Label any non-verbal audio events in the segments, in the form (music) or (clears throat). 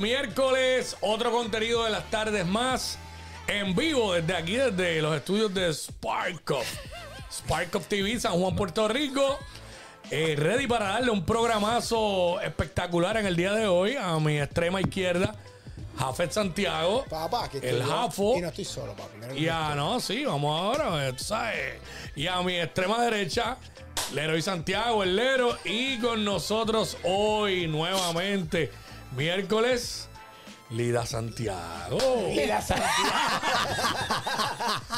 Miércoles, otro contenido de las tardes más en vivo desde aquí, desde los estudios de Spark Up. Spark Up TV, San Juan, Puerto Rico. Eh, ready para darle un programazo espectacular en el día de hoy a mi extrema izquierda, Jafet Santiago. Papá, que el. Jafo. Y no estoy solo, papi. Mira Y a, no, sí, vamos ahora, eh, tú sabes. Y a mi extrema derecha, Leroy Santiago, el Lero. Y con nosotros hoy, nuevamente, miércoles, Lida Santiago. Lida Santiago.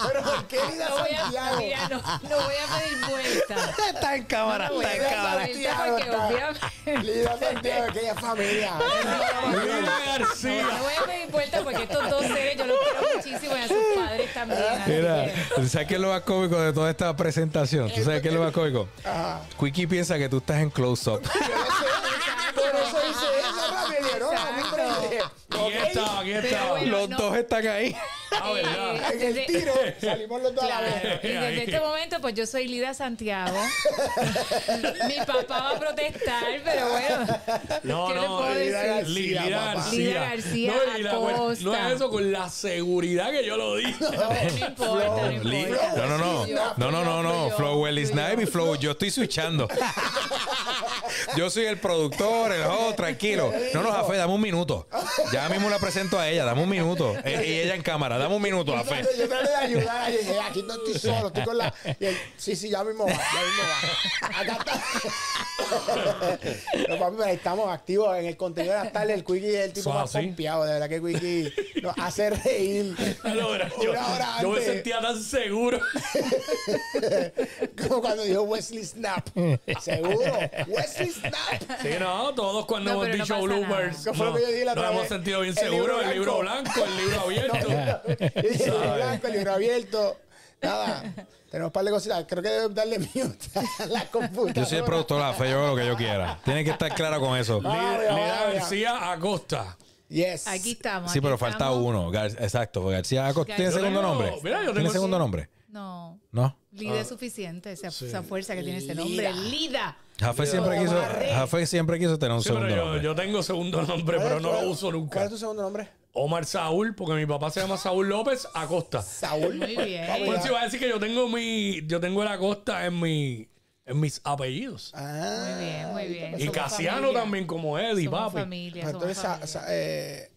Pero ¿por qué Lida No voy, a, Santiago? mira, no, no voy a pedir vuelta. Está en cámara, No está en cámara. está- Lida Santiago, aquella familia. Lida no García. voy a pedir vuelta porque estos dos seres yo los quiero muchísimo y a sus padres también. Mira, ¿tú sabes qué es lo más cómico de toda esta presentación? ¿Tú sabes qué es lo más cómico? Ajá. Quickie piensa que tú estás en close-up. Por eso hice eso, Ramírez. No, hombre. Aquí está, aquí Pero está. bueno, Los no. dos están ahí. Ah, ¿verdad? Eh, En el tiro (laughs) salimos los dos a la Claro, vez. y desde Ahí. este momento, pues yo soy Lida Santiago. (laughs) Mi papá va a protestar, pero bueno. No, ¿Qué le no, puedo Lida decir? García. Lida. García. Lida García no, y la- no es eso con la seguridad que yo lo dije. No importa, no Li- importa. No, no, no. No, no, no, no. Flow yo. Snipe y Flow. Yo estoy switchando. (laughs) Yo soy el productor, el host, tranquilo. No, no, Jafé, dame un minuto. Ya mismo la presento a ella, dame un minuto. Eh, Y ella en cámara, dame un minuto, Jafé. traté- Yo traté de ayudar y dije, aquí no estoy solo, estoy con la. y él, sí, sí, ya mismo va, ya mismo va. Acá está. No, papi, pero estamos activos en el contenido de las tardes. El Quickie es el tipo más así. pompeado, de verdad que Quickie nos hace reír. Ahora, yo, Una hora yo me antes. sentía tan seguro. Como cuando dijo Wesley Snap. Seguro, Wesley Snap. Sí, no, todos cuando No, hemos no dicho bloopers. ¿Qué fue lo que yo dije la otra hemos sentido bien El seguros. libro El libro blanco. el libro abierto. El libro blanco, el libro abierto. Nada, tenemos un par de cositas. Creo que debemos darle mute a la computadora. Yo soy el productor, Jafé, yo hago lo que yo quiera. Tiene que estar clara con eso. Lida. García Acosta. Yes. Aquí estamos. Sí, aquí pero falta uno. Gar- Exacto. García Acosta tiene segundo nombre. mira, yo ¿Tiene segundo nombre? No. No. Lida es suficiente, esa, esa fuerza que tiene ese nombre. Lida. Jafé siempre quiso, Jafé siempre quiso tener un Sí, pero segundo yo, nombre. yo tengo segundo nombre, ¿Cuál pero no lo uso ¿Cuál es nunca. tu segundo nombre? Omar Saúl, porque mi papá se llama Saúl López Acosta. Saúl. Muy bien. Pues ya. si va a decir que yo tengo mi, yo tengo el Acosta en mi, en mis apellidos. Ah, Muy bien, muy bien. Y Somos Casiano familia. también como Eddie, Somos papi. familia, tú somos familia. sa- eh,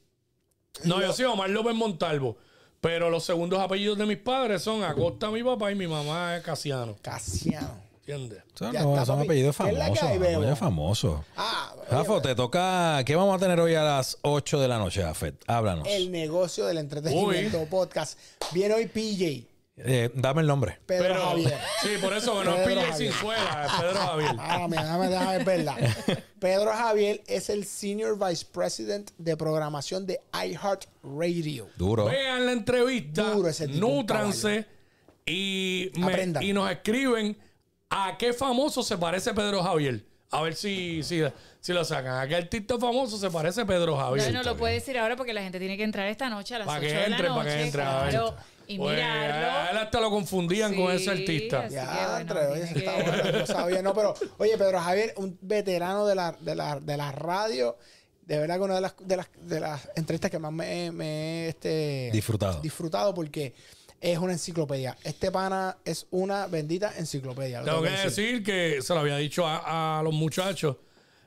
No, yo soy Omar López Montalvo. Pero los segundos apellidos de mis padres son Acosta mi papá y mi mamá es Casiano. Casiano. ¿Entiendes? Ya no, está, son papi. apellidos ¿Qué es la que famosos. apellidos famosos. Ah, Jafo, oye, te toca. ¿Qué vamos a tener hoy a las 8 de la noche, Jafet? Háblanos. el negocio del entretenimiento podcast. Viene hoy PJ, Eh, dame el nombre. Pedro Pero, Javier. sí, por eso que no es Pedro PJ Javier. Sinzuela, es Pedro Javier. Ah, mira, déjame, déjame verla. (laughs) Pedro Javier es el Senior Vice President de programación de iHeartRadio. Duro. Vean la entrevista, Duro ese tipo, nútranse y, me- y nos escriben a qué famoso se parece Pedro Javier. A ver si, si, si lo sacan. ¿A qué artista famoso se parece Pedro Javier? No, no lo puede decir ahora porque la gente tiene que entrar esta noche a las Para 8 que de la entre, noche. para que entre. a ver. claro, y Pues, mirarlo. a él hasta lo confundían con ese artista. que, Ya, bueno, entre, oye, eso está que- bueno, no (laughs) sabía, no, pero, oye, Pedro Javier, un veterano de la, de la, de la radio, de verdad que una de las, de las, de las entrevistas que más me, me he, este, Disfrutado. disfrutado porque es una enciclopedia. Este pana es una bendita enciclopedia. lo Tengo que decir que se lo había dicho a, a los muchachos,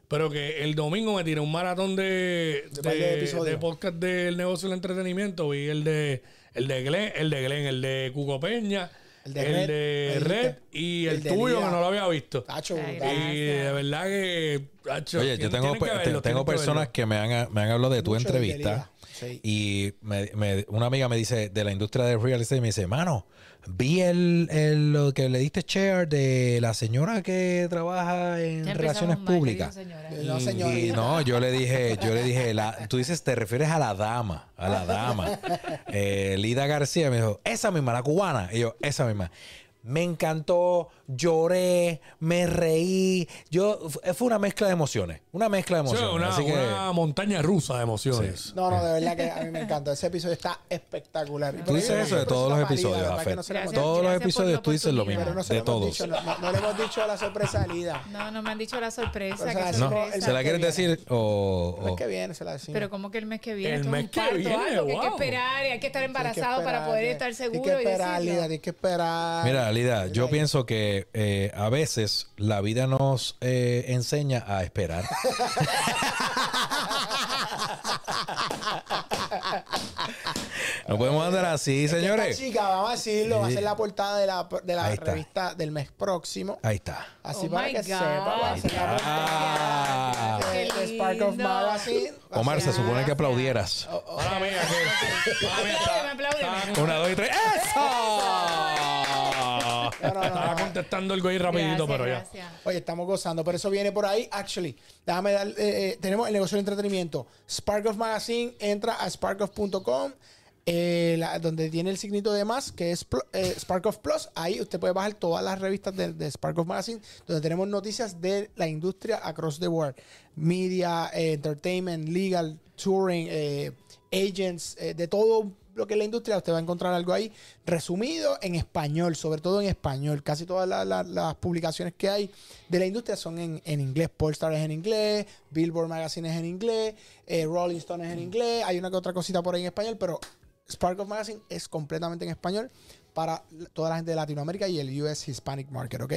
pero que el domingo me tiré un maratón de, De podcast del negocio del entretenimiento. Vi el de el de Glenn, el de Glenn, el de Cuco Peña, El de el Red, de y el, tuyo Lía. que no lo había visto. Tacho, Ay, brutal. Y de verdad que, tacho, Oye, yo tengo, que verlo, tengo que personas que me han, me han hablado de tu Mucho de entrevista. Sí. Y me- me- una amiga me dice de la industria del real estate, me dice, mano, vi el, el- lo que le diste share de la señora que trabaja en Ya relaciones públicas. señora. No, señor. Y no, yo le dije, yo le dije, la- tú dices, te refieres a la dama, a la dama. Eh, Lida García me dijo, esa misma, la cubana. Y yo, esa misma. me encantó, lloré, me reí. Yo f- fue una mezcla de emociones, una mezcla de Sí, emociones. una, así que una montaña rusa de emociones. No, no, de verdad que a mí me encanta. Ese episodio está espectacular. Tú dices eso de todos los episodios. ¿verdad que no Gracias. Todos los episodios tú dices lo mismo, Pero no se de lo hemos todos. dicho, no, no- no le hemos dicho la sorpresa Lida. No, no me han dicho la sorpresa. ¿qué la ¿No? ¿Se la quieres decir o...? El mes o- que viene se la decimos. Pero como que el mes que viene, El esto es mes un que parto, viene, algo que hay que esperar y hay que estar que embarazado para poder estar seguro Tienes y que esperar. Lida, tienes que esperar. Mira, Lida, yo pienso que eh, a veces la vida nos eh, enseña a esperar. (laughs) no podemos andar así, Esta señores. chica, vamos a decirlo, va a ser la portada de la, de la Ahí está. revista del mes próximo. Ahí está. Así Oh para my que God. sepa, va a ser la Ah. portada Qué de, de Spark of. Magazine. Omar, se supone que aplaudieras. Mía, Apláudeme, está- apláudeme. Una, dos y tres. ¡Eso! No, no, no, Estaba contestando algo ahí rapidito, Gracias, pero ya. Oye, estamos gozando, pero eso viene por ahí. Actually, déjame dar. eh, eh, tenemos el negocio de entretenimiento. Spark of Magazine, entra a sparkoff.com, eh, la- donde tiene el signito de más, que es eh, Spark of Plus. Ahí usted puede bajar todas las revistas de, de Spark of Magazine, donde tenemos noticias de la industria across the world: media, eh, entertainment, legal, touring, eh, agents, eh, de todo lo que es la industria, usted va a encontrar algo ahí resumido en español, sobre todo en español. Casi todas la- la- las publicaciones que hay de la industria son en, en inglés. Polestar es en inglés, Billboard Magazine es en inglés, eh, Rolling Stone es en inglés, hay una que otra cosita por ahí en español, pero Spark of Magazine es completamente en español para toda la gente de Latinoamérica y el US Hispanic Market, ¿ok?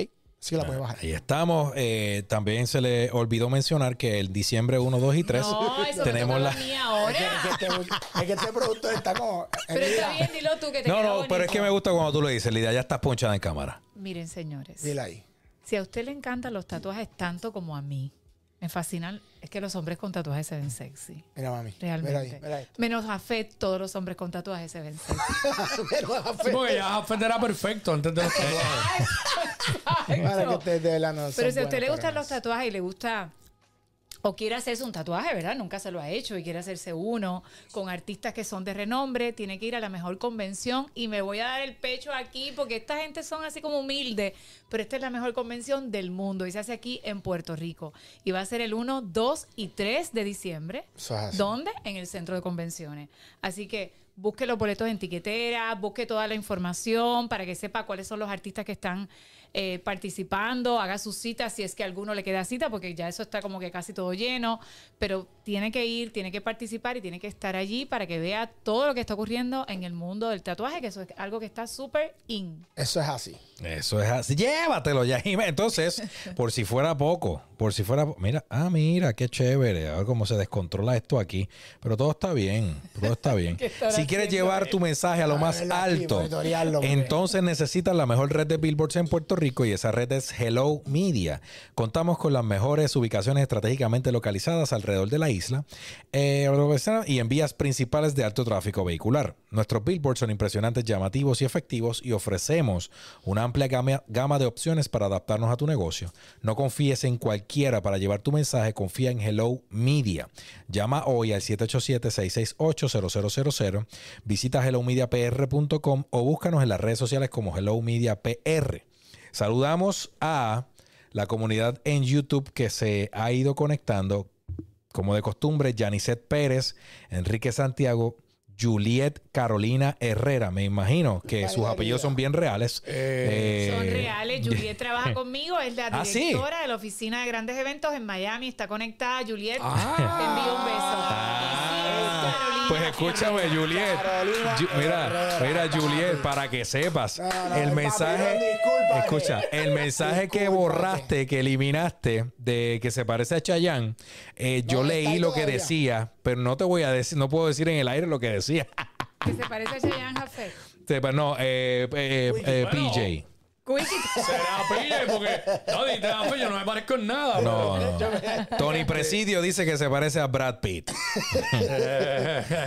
Que la puede bajar. Ahí estamos. Eh, también se le olvidó mencionar que el diciembre 1, 2 y 3 No, eso tenemos la... a mí Es ahora. que, es, que este, es que este productor está como. Pero está bien, dilo tú que te No, no, bonito. pero es que me gusta cuando tú lo dices, Lidia, ya estás ponchada en cámara. Miren, señores. Dile ahí. Si a usted le encantan los tatuajes tanto como a mí, me fascinan. Es que los hombres con tatuajes se ven sexy. Mira, mami. Realmente. Mira ahí, mira ahí. Menos a Fed, todos los hombres con tatuajes se ven sexy. (laughs) Mira, Sí, porque ya Jafet era perfecto antes de los (laughs) tatuajes. Para que la no Pero si a usted le gustan los tatuajes y le gusta o quiere hacerse un tatuaje, ¿verdad? Nunca se lo ha hecho y quiere hacerse uno con artistas que son de renombre, tiene que ir a la mejor convención y me voy a dar el pecho aquí porque esta gente son así como humildes, pero esta es la mejor convención del mundo y se hace aquí en Puerto Rico y va a ser el 1, 2 y 3 de diciembre. ¿Dónde? En el centro de convenciones. Así que busque los boletos en tiquetera, busque toda la información para que sepa cuáles son los artistas que están eh, participando, haga su cita si es que a alguno le queda cita, porque ya eso está como que casi todo lleno, pero tiene que ir, tiene que participar y tiene que estar allí para que vea todo lo que está ocurriendo en el mundo del tatuaje, que eso es algo que está súper in. Eso es así. Eso es así. Llévatelo ya. Entonces, (laughs) por si fuera poco, por si fuera... Mira, ah, mira, qué chévere. A ver cómo se descontrola esto aquí. Pero todo está bien, todo está bien. (laughs) ¿Qué estará si quieres llevar tu mensaje a lo A más alto, entonces necesitas la mejor red de billboards en Puerto Rico y esa red es Hello Media. Contamos con las mejores ubicaciones estratégicamente localizadas alrededor de la isla eh, y en vías principales de alto tráfico vehicular. Nuestros billboards son impresionantes, llamativos y efectivos y ofrecemos una amplia gama, gama de opciones para adaptarnos a tu negocio. No confíes en cualquiera para llevar tu mensaje, confía en Hello Media. Llama hoy al 787-668-0000, visita hellomediapr.com o búscanos en las redes sociales como Hello Media PR. Saludamos a la comunidad en YouTube que se ha ido conectando, como de costumbre, Janicet Pérez, Enrique Santiago, Juliet Carolina Herrera. Me imagino que sus apellidos son bien reales. Eh, Son reales. (laughs) Juliet trabaja conmigo, es la (laughs) ¿Ah, sí? directora de la oficina de grandes eventos en Miami. Está conectada. Juliet, Ah. te envío un beso. Ah, pues escúchame. Juliet. Ju- mira, mira. Juliet, para que sepas, el mensaje, escucha, el mensaje que borraste, que eliminaste, de que se parece a Chayanne, eh, yo No, está leí ahí lo que todavía. decía, pero no te voy a decir, no puedo decir en el aire lo que decía. Que se parece a Cheyenne Jafet. (laughs) Sepa, no, eh, eh, eh, Bueno. PJ. Quickie. Será pille, porque. No, dite Jafet, yo no me parezco en nada. No, no. (laughs) Tony Presidio dice que se parece a Brad Pitt. (laughs)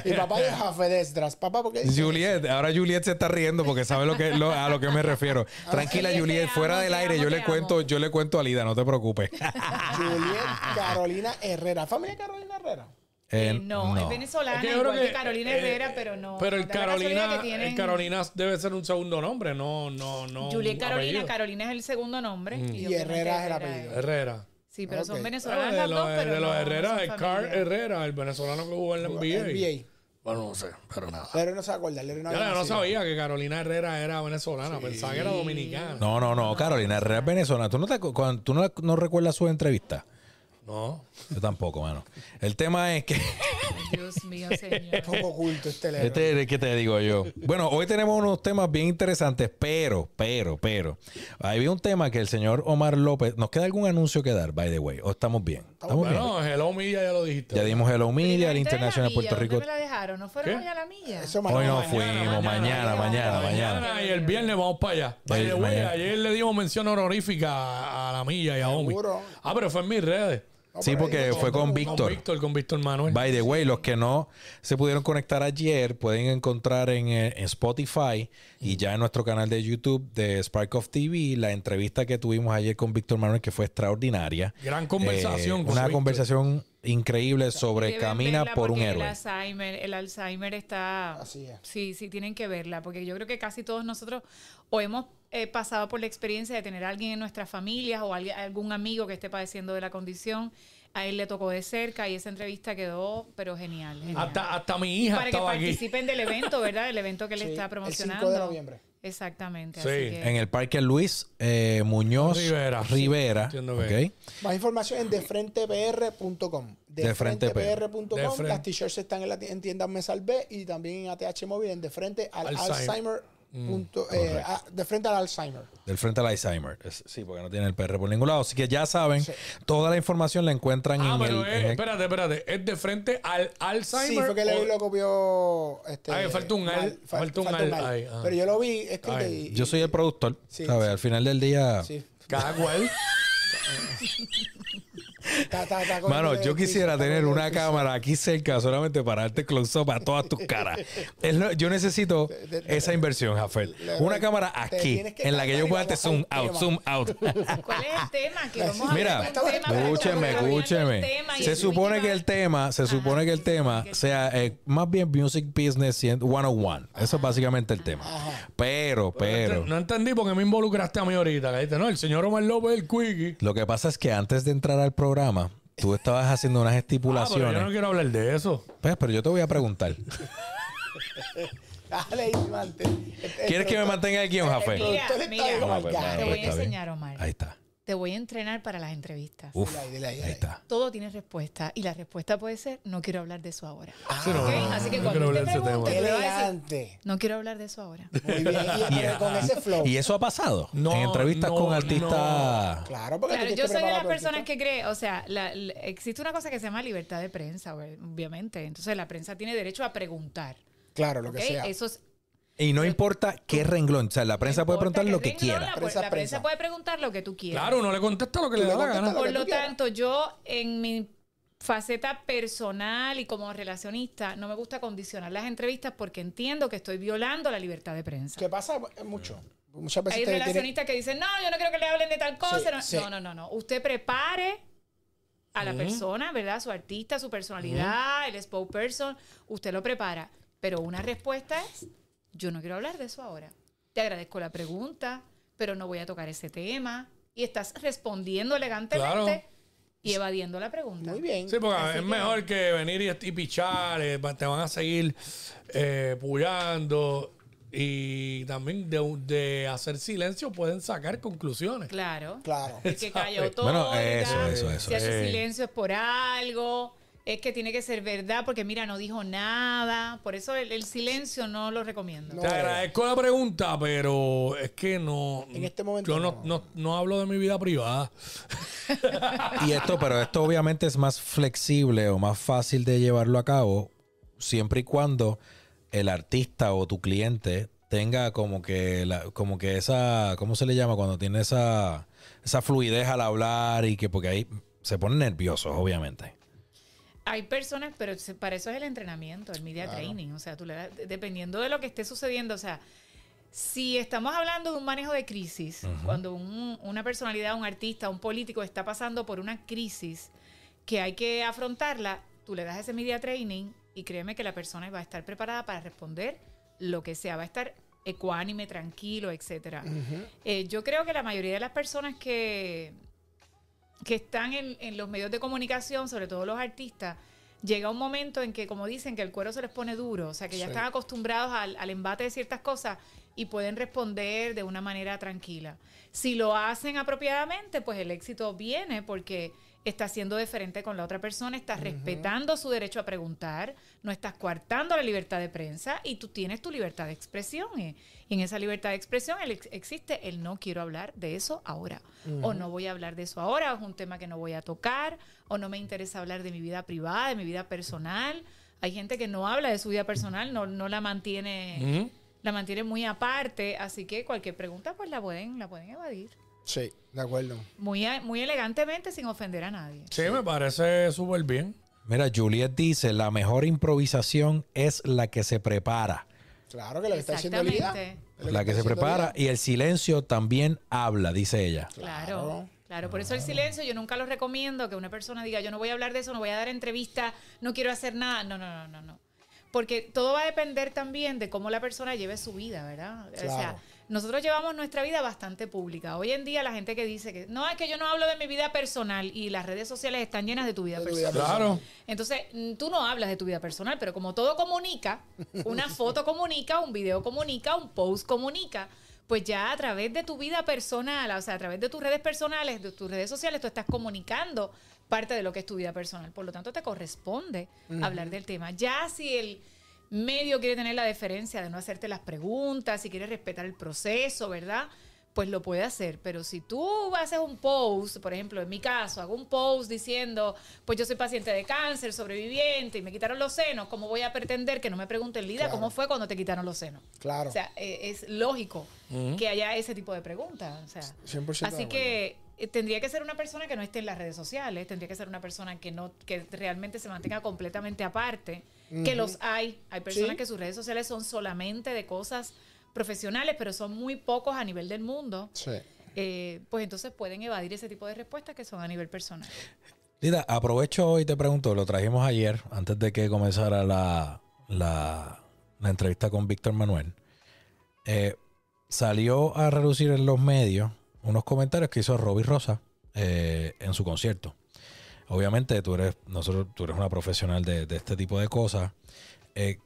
Y papá es Jafe Desdras. Papá, porque Juliet, ahora Juliet se está riendo porque sabe lo que, lo- a lo que me refiero. Tranquila, Juliet, te Juliet, amo, fuera del aire, amo, yo le cuento, amo. yo le cuento a Lida, no te preocupes. Juliet Carolina Herrera. ¿Familia Carolina Herrera? Eh, Eh, no, es venezolana, Es que yo igual creo que Carolina eh, Herrera, pero no. Pero el Carolina, que tienen- el Carolina debe ser un segundo nombre, no, no, no. Juliet Carolina, apellido. Carolina es el segundo nombre. Y obviamente Herrera es el apellido. Herrera. Sí, pero son Ah, venezolanas de las los, dos, pero de los no, no Herrera, el Car familia. Herrera, el venezolano que jugó en la NBA. NBA. Bueno, no sé, pero nada. Pero no se acuerda. No no sabía que Carolina Herrera era venezolana, pensaba que era dominicana. No, no, no, Carolina Herrera es venezolana. ¿Tú no, te, cuando- tú no, no recuerdas su entrevista? No. Yo tampoco, mano. El tema es que... Dios mío, señor. Poco oculto este Larry. Este es que te digo yo. Bueno, hoy tenemos unos temas bien interesantes, pero, pero, pero. Había un tema que el señor Omar López. ¿Nos queda algún anuncio que dar, by the way? ¿O estamos bien? ¿Estamos bien? Bueno, Hello Media ya lo dijiste. Ya dimos Hello Media, el gente de milla, Puerto Rico. ¿dónde me la dejaron? ¿No fueron ¿Qué? hoy a la milla? Eso Hoy mañana. no mañana. fuimos, mañana, mañana, mañana. Mañana y el viernes vamos para allá. By the way, ayer le dimos mención honorífica a, la milla y a Omi. Ah, pero fue en mis redes. No, Sí, porque ahí- fue con Con Víctor. Víctor, con Víctor Manuel. By the way, los que no se pudieron conectar ayer pueden encontrar en, eh, en Spotify y ya en nuestro canal de YouTube de Spark of TV la entrevista que tuvimos ayer con Víctor Manuel, que fue extraordinaria. Gran conversación Eh, con una conversación increíble sobre Deben Camina por un héroe. El Alzheimer, el Alzheimer está. Así es. Sí, sí, tienen que verla, porque yo creo que casi todos nosotros o hemos eh, pasado por la experiencia de tener a alguien en nuestras familias o alguien- algún amigo que esté padeciendo de la condición. A él le tocó de cerca y esa entrevista quedó, pero genial. genial. Hasta, hasta mi hija Para que aquí. participen del evento, ¿verdad? El evento que le Sí, está el 5 promocionando. de noviembre. Exactamente. Sí. así que- En el Parque Luis eh, Muñoz Rivera. Rivera. Ok. Más información en defrentepr.com. Defrentepr.com. De. Las t-shirts están en, la en tiendas Me Salvé y también en ATH Móvil en de frente al Alzheimer. Alzheimer. Punto- eh, a- de frente al Alzheimer. Del frente al Alzheimer. Es- sí, porque no tiene el PR por ningún lado. Así que ya saben, toda la información la encuentran Ah, en, pero el, es, en el- espérate, espérate. Es de frente al Alzheimer. Sí, fue que o- lo copió. Este, Ah, que falta un al- fal- falta un al ah. Pero yo lo vi escrito Ay, y. Yo soy el productor. Sí, ¿sabes? sí. Al final del día. Sí. Cada cual. (laughs) Mano, yo quisiera tener una cámara aquí cerca solamente para darte close-up a todas tus caras. Es lo- yo necesito esa inversión, Jafet. Le- Una cámara aquí, en la que yo pueda darte vamos zoom out, zoom (laughs) out. ¿Cuál es el tema? Que vamos a Mira, escúcheme, escúcheme. Se supone que el tema, se supone que el tema sea eh, más bien Music Business 101. Eso es básicamente el tema. Pero, pero, No entendí por qué me involucraste a mí ahorita. no, el señor Omar López, el quickie. lo que pasa es que antes de entrar al programa, tú estabas haciendo unas Ah, pero estipulaciones. yo no quiero hablar de eso. Pues, pero yo te voy a preguntar. (laughs) Dale ¿Quieres que me mantenga aquí, un Jafé? Mira, mira. Te voy a enseñar, Omar. Ahí está. Te voy a entrenar para las entrevistas. Uf, Dile ahí, dile ahí, ahí dile ahí. está. Todo tiene respuesta y la respuesta puede ser no quiero hablar de eso ahora. Sí, no, Así que no cuando usted pregunte, le va a decir, no quiero hablar de eso ahora. Muy bien. Y, pero (laughs) con ese flow. ¿Y eso ha pasado? No, en entrevistas no, con artistas. Claro, porque Claro, yo soy de las personas que cree, o sea, la- la- existe una cosa que se llama libertad de prensa, ob- obviamente. Entonces la prensa tiene derecho a preguntar. Claro, lo que sea. Eso es Y no importa qué renglón. O sea, la prensa no puede preguntar lo que renglón, quiera. La, Prensa, la prensa prensa. puede preguntar lo que tú quieras. Claro, uno le contesta lo que Tú le da la gana. Por lo quieras. tanto, yo en mi faceta personal y como relacionista no me gusta condicionar las entrevistas porque entiendo que estoy violando la libertad de prensa. ¿Qué pasa? Mucho. Muchas veces Hay relacionistas que dicen, no, yo no quiero que le hablen de tal cosa. Sí, no, sí. no, no, no, no. Usted prepare a la persona, ¿verdad? Su artista, su personalidad, el spokesperson, usted lo prepara. Pero una respuesta es, yo no quiero hablar de eso ahora. Te agradezco la pregunta, pero no voy a tocar ese tema. Y estás respondiendo elegantemente Claro. y evadiendo la pregunta. Muy bien. Sí, porque Así es que- mejor que venir y, y pichar, eh, te van a seguir eh, puyando y también de, de hacer silencio pueden sacar conclusiones. Claro. Claro. El que ¿Sabes? otorga. Bueno, eso, eso, eso. Si hace Eh. silencio es por algo. Es que tiene que ser verdad porque mira, no dijo nada. Por eso el, el silencio no lo recomiendo. No. Te agradezco la pregunta, pero es que no. En este momento Yo no, no. no, no hablo de mi vida privada. Y esto, pero esto obviamente es más flexible o más fácil de llevarlo a cabo siempre y cuando el artista o tu cliente tenga como que la, como que esa, ¿cómo se le llama? Cuando tiene esa, esa fluidez al hablar y que porque ahí se ponen nerviosos, obviamente. Hay personas, pero para eso es el entrenamiento, el media training. O sea, tú le das- dependiendo de lo que esté sucediendo, o sea, si estamos hablando de un manejo de crisis, cuando un- una personalidad, un artista, un político está pasando por una crisis que hay que afrontarla, tú le das ese media training y créeme que la persona va a estar preparada para responder lo que sea, va a estar ecuánime, tranquilo, etcétera. Eh, yo creo que la mayoría de las personas que, que están en, en los medios de comunicación, sobre todo los artistas, llega un momento en que, como dicen, que el cuero se les pone duro, o sea, que ya Sí. están acostumbrados al, al embate de ciertas cosas y pueden responder de una manera tranquila. Si lo hacen apropiadamente, pues el éxito viene porque estás siendo diferente con la otra persona, estás respetando su derecho a preguntar, no estás coartando la libertad de prensa y tú tienes tu libertad de expresión. eh. Y en esa libertad de expresión el ex- existe el no quiero hablar de eso ahora, o no voy a hablar de eso ahora, o es un tema que no voy a tocar, o no me interesa hablar de mi vida privada, de mi vida personal. Hay gente que no habla de su vida personal, no, no la mantiene la mantiene muy aparte, así que cualquier pregunta pues la pueden, la pueden evadir. Sí, de acuerdo. Muy, muy elegantemente sin ofender a nadie. Sí, me parece súper bien. Mira, Juliet dice, la mejor improvisación es la que se prepara. Claro que lo que está haciendo Lida. Lo La que se prepara Lida. y el silencio también habla, dice ella. Claro, Claro. claro. Por eso el silencio yo nunca lo recomiendo que una persona diga yo no voy a hablar de eso, no voy a dar entrevista, no quiero hacer nada. No, no, no, no, no. Porque todo va a depender también de cómo la persona lleve su vida, ¿verdad? O sea, Claro. Nosotros llevamos nuestra vida bastante pública. Hoy en día la gente que dice que no es que yo no hablo de mi vida personal y las redes sociales están llenas de tu vida De tu personal. vida Claro. Entonces, mm, tú no hablas de tu vida personal, pero como todo comunica, una (laughs) foto comunica, un video comunica, un post comunica, pues ya a través de tu vida personal, o sea, a través de tus redes personales, de tus redes sociales, tú estás comunicando parte de lo que es tu vida personal. Por lo tanto, te corresponde hablar del tema. Ya si el medio quiere tener la deferencia de no hacerte las preguntas, si quiere respetar el proceso, ¿verdad? Pues lo puede hacer. Pero si tú haces un post, por ejemplo, en mi caso, hago un post diciendo, pues yo soy paciente de cáncer, sobreviviente y me quitaron los senos, ¿cómo voy a pretender que no me pregunten, Lida, Claro. cómo fue cuando te quitaron los senos? Claro. O sea, eh, es lógico que haya ese tipo de preguntas. O sea, 100% de así que eh, tendría que ser una persona que no esté en las redes sociales, tendría que ser una persona que no que realmente se mantenga completamente aparte, que los hay, hay personas Sí. que sus redes sociales son solamente de cosas profesionales, pero son muy pocos a nivel del mundo. Sí. eh, pues entonces pueden evadir ese tipo de respuestas que son a nivel personal. Lida, aprovecho hoy y te pregunto, lo trajimos ayer, antes de que comenzara la, la, la entrevista con Víctor Manuel. Eh, salió a relucir en los medios unos comentarios que hizo Robbie Rosa eh, en su concierto. Obviamente tú eres, nosotros, tú eres una profesional de, de este tipo de cosas. Eh,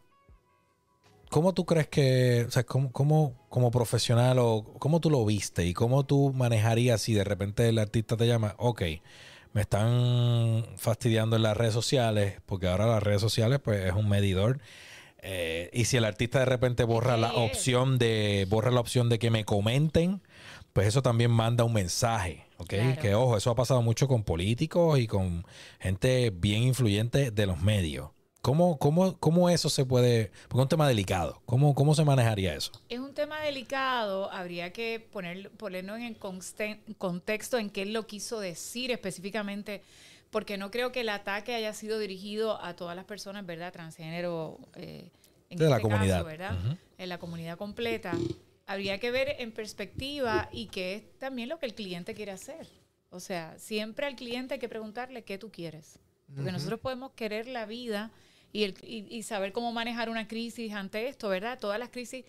¿Cómo tú crees que, o sea, cómo, cómo- como profesional o cómo tú lo viste y cómo tú manejarías si de repente el artista te llama, ok, me están fastidiando en las redes sociales, porque ahora las redes sociales pues es un medidor. eh, y si el artista de repente borra la opción de, borra la opción de que me comenten, pues eso también manda un mensaje, ¿ok? Claro. Que ojo, eso ha pasado mucho con políticos y con gente bien influyente de los medios. ¿Cómo, cómo, cómo eso se puede, porque es un tema delicado, ¿cómo, cómo se manejaría eso? Es un tema delicado, habría que poner, ponerlo en el contexto en qué él lo quiso decir específicamente, porque no creo que el ataque haya sido dirigido a todas las personas, ¿verdad? Transgénero eh, en De la este comunidad. caso, ¿verdad? En la comunidad completa. Habría que ver en perspectiva y qué es también lo que el cliente quiere hacer. O sea, siempre al cliente hay que preguntarle qué tú quieres. Porque nosotros podemos querer la vida y, el- y- y saber cómo manejar una crisis ante esto, ¿verdad? Todas las crisis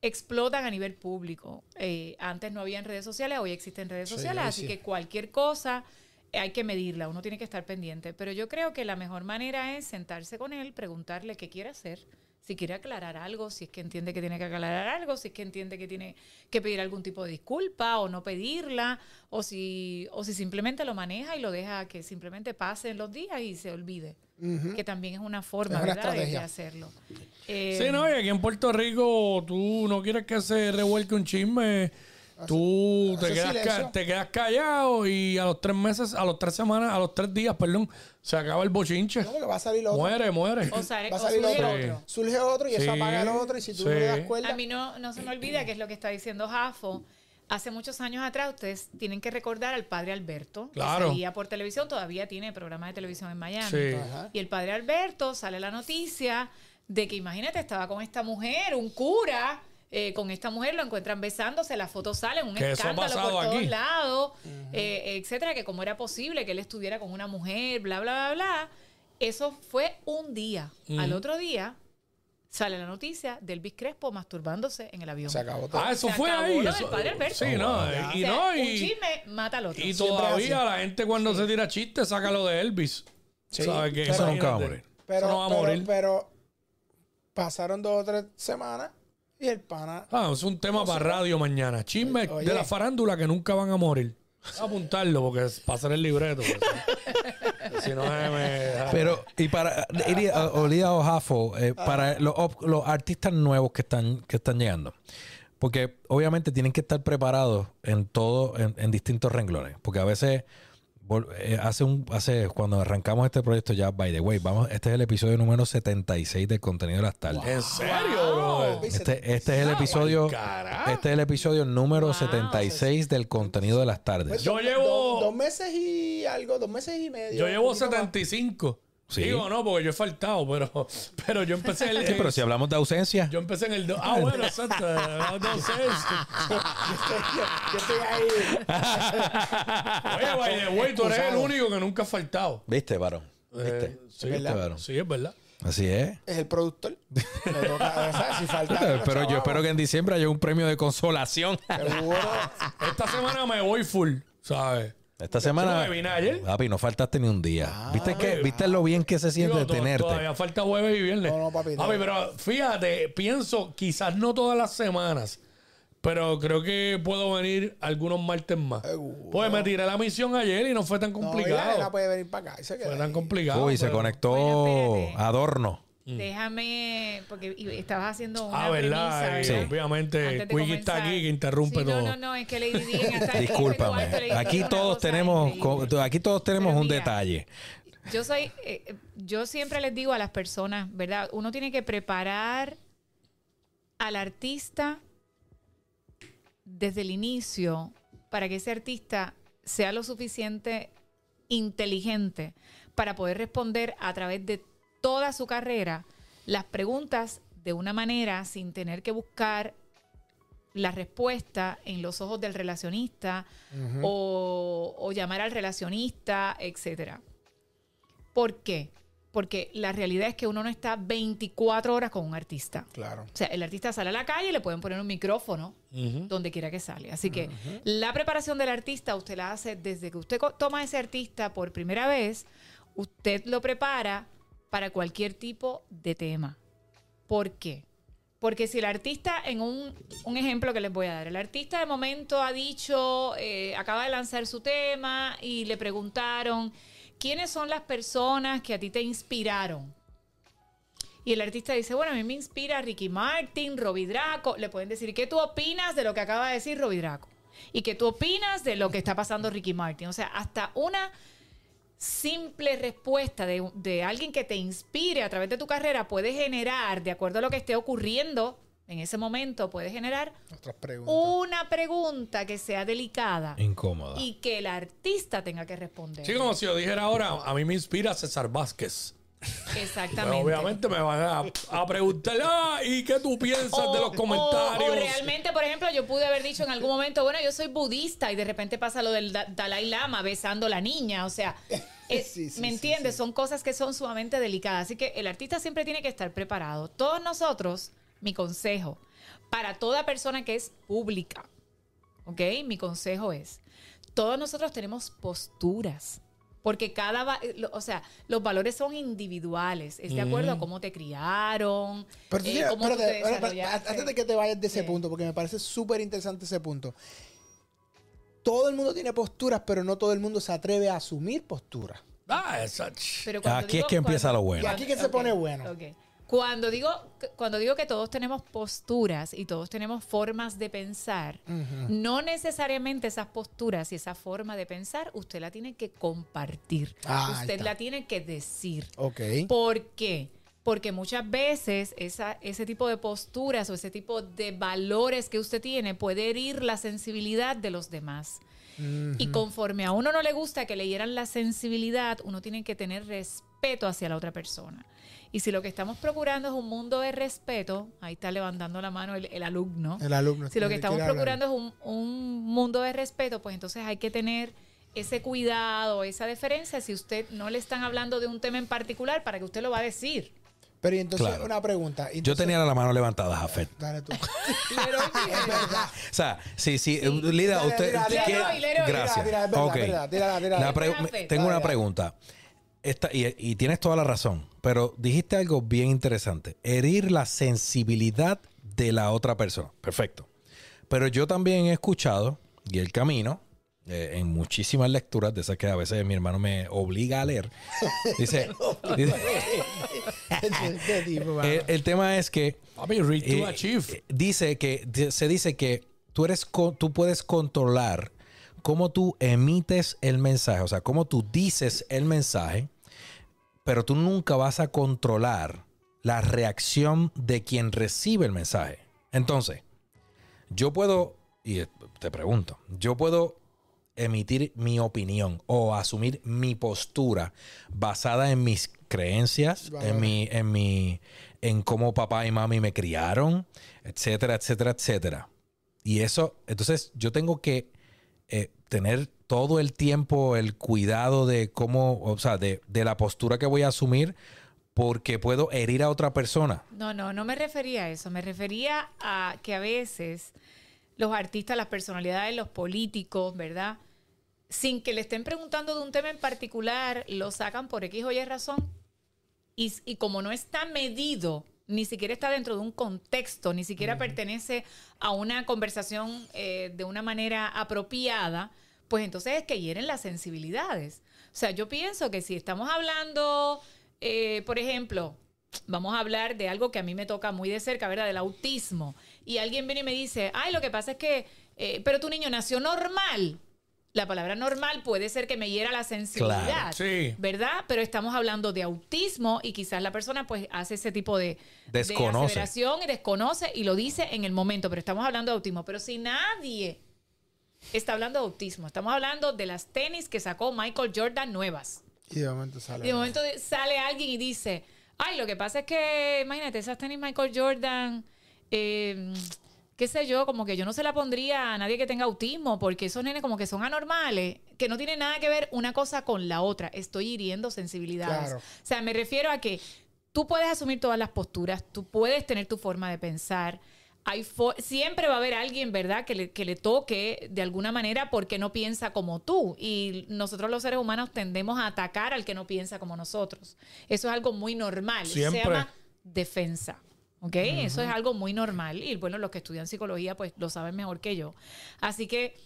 explotan a nivel público. Eh, antes no había en redes sociales, hoy existen redes Sí, sociales, así sí. que cualquier cosa eh, hay que medirla, uno tiene que estar pendiente. Pero yo creo que la mejor manera es sentarse con él, preguntarle qué quiere hacer, si quiere aclarar algo, si es que entiende que tiene que aclarar algo, si es que entiende que tiene que pedir algún tipo de disculpa o no pedirla, o si, o si simplemente lo maneja y lo deja que simplemente pasen los días y se olvide. Que también es una forma Es una ¿verdad? de- hacerlo. Eh, Sí, no, y aquí en Puerto Rico tú no quieres que se revuelque un chisme. Tú te quedas, ca- te quedas callado y a los tres meses, a los tres semanas, a los tres días, perdón, se acaba el bochinche. No, porque va a salir otro. Muere, muere. o sale- Va a salir surge otro. otro. Surge otro y eso Sí, apaga el otro. Y si tú no sí. le das cuerda. A mí no, no se me olvida que es lo que está diciendo Jafo. Hace muchos años atrás ustedes tienen que recordar al padre Alberto, Claro. que salía por televisión, todavía tiene programa de televisión en Miami. Sí. Ajá. Y el padre Alberto sale la noticia de que imagínate, estaba con esta mujer, un cura, eh, con esta mujer lo encuentran besándose, la foto sale, un Que escándalo por todos aquí. lados, eh, etcétera, que cómo era posible que él estuviera con una mujer, bla, bla, bla, bla. Eso fue un día. Al otro día sale la noticia de Elvis Crespo masturbándose en el avión. Se acabó todo. Ah, eso Se fue acabó ahí. eso- del padre Alberto. Sí, no. O Y, sea, no, un y, chisme mata al otro. y todavía la gente cuando se tira chistes saca lo de Elvis. Sí, ¿Sabes qué? eso nunca va a Imagínate. morir. Pero, Eso no va a pero- morir. pero pasaron dos o tres semanas y el pana. Ah, es un tema para radio mañana. Chismes Oye. de la farándula que nunca van a morir. Voy a apuntarlo porque es para hacer el libreto. si- no (laughs) se me... Pero, y para Iria- Olida Ojafo, eh, para los, los artistas nuevos que están, que están llegando. Porque obviamente tienen que estar preparados en todo, en, en distintos renglones. Porque a veces, eh, hace un, hace, cuando arrancamos este proyecto ya, by the way, vamos, este es el episodio número 76 del contenido de las tardes. ¿En serio, bro? Este, este es el episodio, este es el episodio número Wow. 76 del contenido de las tardes. Pues, Yo llevo- Dos, dos meses y algo, dos meses y medio. Yo llevo un poquito más. 75. Sí. Digo, no, porque yo he faltado, pero, (laughs) pero yo empecé el... Sí, pero si hablamos de ausencia, Yo empecé en el... do- Ah, bueno, exacto. No sé. (laughs) Yo estoy ahí. (laughs) Oye, by the way, tú eres el único que nunca ha faltado. ¿viste, varón? Eh. Claro. sí, es verdad. Así es. Es el productor. Le toca, si falta. Pero yo espero que en diciembre haya un premio de consolación. Seguro. Esta semana me voy full, ¿sabes? Esta semana. me vine ayer. Papi, no faltaste ni un día. ¿Viste, que, ¿Viste lo bien que se siente tenerte? Todavía falta jueves y viernes. No, no, papi, no. pero fíjate, pienso, quizás no todas las semanas, pero creo que puedo venir algunos martes más. Seguro. Pues me tiré la misión ayer y no fue tan complicado. no puede venir para acá. y se queda fue tan complicado. Uy, se conectó. Adorno. Déjame, porque i- estabas haciendo una Ah, ¿verdad? premisa, Eh. Obviamente, Quickie está aquí que interrumpe Sí, todo. No, no, no, es que Lady Di en esta- (laughs) Discúlpame. Aquí todos tenemos, aquí todos tenemos Pero un mira, detalle. Yo soy, eh, yo siempre les digo a las personas, ¿verdad? Uno tiene que preparar al artista desde el inicio para que ese artista sea lo suficiente inteligente para poder responder a través de toda su carrera las preguntas de una manera sin tener que buscar la respuesta en los ojos del relacionista o, o llamar al relacionista, etcétera. ¿Por qué? Porque la realidad es que uno no está 24 horas con un artista. Claro. O sea, el artista sale a la calle y le pueden poner un micrófono donde quiera que sale. Así que la preparación del artista usted la hace desde que usted toma a ese artista por primera vez, usted lo prepara para cualquier tipo de tema. ¿Por qué? Porque si el artista, en un, un ejemplo que les voy a dar, el artista de momento ha dicho, eh, acaba de lanzar su tema y le preguntaron, ¿quiénes son las personas que a ti te inspiraron? Y el artista dice, bueno, a mí me inspira Ricky Martin, Robbie Draco. Le pueden decir, ¿qué tú opinas de lo que acaba de decir Robbie Draco? ¿Y qué tú opinas de lo que está pasando Ricky Martin? O sea, hasta una simple respuesta de, de alguien que te inspire a través de tu carrera puede generar, de acuerdo a lo que esté ocurriendo en ese momento, puede generar una pregunta que sea delicada Incómoda. y que el artista tenga que responder. Sí, como si yo dijera ahora, a mí me inspira César Vázquez. Exactamente. Obviamente me van a, a preguntar, ah, ¿y qué tú piensas de los comentarios? O, realmente, por ejemplo, yo pude haber dicho en algún momento, bueno, yo soy budista y de repente pasa lo del Da- Dalai Lama besando a la niña. O sea, (laughs) eh, Sí, sí, ¿me sí, entiendes? Son cosas que son sumamente delicadas. Así que el artista siempre tiene que estar preparado. Todos nosotros, mi consejo, para toda persona que es pública, ¿ok? Mi consejo es, todos nosotros tenemos posturas. Porque cada, eh, o sea, los valores son individuales. Es de acuerdo a cómo te criaron, Pero tú eh, tienes- cómo tú espérate, te espérate, desarrollaste. antes de que te vayas de ese Sí. punto, porque me parece súper interesante ese punto. Todo el mundo tiene posturas, pero no todo el mundo se atreve a asumir posturas. Ah, esa... Pero Aquí es que empieza lo bueno. Y aquí que se pone bueno. ok. Cuando digo, cuando digo que todos tenemos posturas y todos tenemos formas de pensar, no necesariamente esas posturas y esa forma de pensar usted la tiene que compartir. Ah, usted la tiene que decir. Ok. ¿Por qué? Porque muchas veces esa, ese tipo de posturas o ese tipo de valores que usted tiene puede herir la sensibilidad de los demás. Y conforme a uno no le gusta que le hieran la sensibilidad, uno tiene que tener respeto hacia la otra persona. Y si lo que estamos procurando es un mundo de respeto, ahí está levantando la mano el, el alumno. El alumno. Si lo que estamos hablar. procurando es un, un mundo de respeto, pues entonces hay que tener ese cuidado, esa deferencia si usted no le están hablando de un tema en particular para que usted lo va a decir. Pero y entonces, Claro. una pregunta. Yo tenía la mano levantada, Jafet. Dale tú. (laughs) Pero, Es verdad. O sea, sí, sí. Lida, Dale, usted. tira, tira, ¿qué- tira, tira, Gracias. tengo Dale, una dale. pregunta. Esta, y, y tienes toda la razón, pero dijiste algo bien interesante. Herir la sensibilidad de la otra persona. Perfecto. Pero yo también he escuchado, y el camino, eh, en muchísimas lecturas, de esas que a veces mi hermano me obliga a leer, (laughs) dice, mano. el, el tema es que Papi, read to eh, achieve. eh, dice que se dice que tú eres tú puedes controlar cómo tú emites el mensaje, o sea, cómo tú dices el mensaje, pero tú nunca vas a controlar la reacción de quien recibe el mensaje. Entonces, yo puedo y te pregunto, yo puedo emitir mi opinión o asumir mi postura basada en mis creencias, en mi, en mi, en cómo papá y mami me criaron, etcétera, etcétera, etcétera. Y eso, entonces yo tengo que eh, tener todo el tiempo el cuidado de cómo, o sea, de, de la postura que voy a asumir porque puedo herir a otra persona. No, no, no me refería a eso. Me refería a que a veces los artistas, las personalidades, los políticos, ¿verdad? Sin que le estén preguntando de un tema en particular, lo sacan por X o Y razón. Y, y como no está medido, ni siquiera está dentro de un contexto, ni siquiera pertenece a una conversación eh, de una manera apropiada, pues entonces es que hieren las sensibilidades. O sea, yo pienso que si estamos hablando, eh, por ejemplo, vamos a hablar de algo que a mí me toca muy de cerca, ¿verdad? Del autismo. Y alguien viene y me dice, ay, lo que pasa es que, eh, pero tu niño nació normal. La palabra normal puede ser que me hiera la sensibilidad, sí. ¿verdad? Pero estamos hablando de autismo y quizás la persona pues hace ese tipo de, de Desconoce. y desconoce y lo dice en el momento, pero estamos hablando de autismo. Pero si nadie está hablando de autismo, estamos hablando de las tenis que sacó Michael Jordan nuevas. Y de momento sale. Y de momento sale alguien y dice, ay, lo que pasa es que, imagínate, esas tenis Michael Jordan, eh, qué sé yo, como que yo no se la pondría a nadie que tenga autismo, porque esos nenes como que son anormales, que no tienen nada que ver una cosa con la otra. Estoy hiriendo sensibilidades. Claro. O sea, me refiero a que tú puedes asumir todas las posturas, tú puedes tener tu forma de pensar. Hay siempre va a haber alguien, ¿verdad?, que le, que le toque de alguna manera porque no piensa como tú. Y nosotros los seres humanos tendemos a atacar al que no piensa como nosotros. Eso es algo muy normal. Siempre. se llama defensa. ¿Ok? Eso es algo muy normal. Y bueno, los que estudian psicología, pues lo saben mejor que yo. Así que.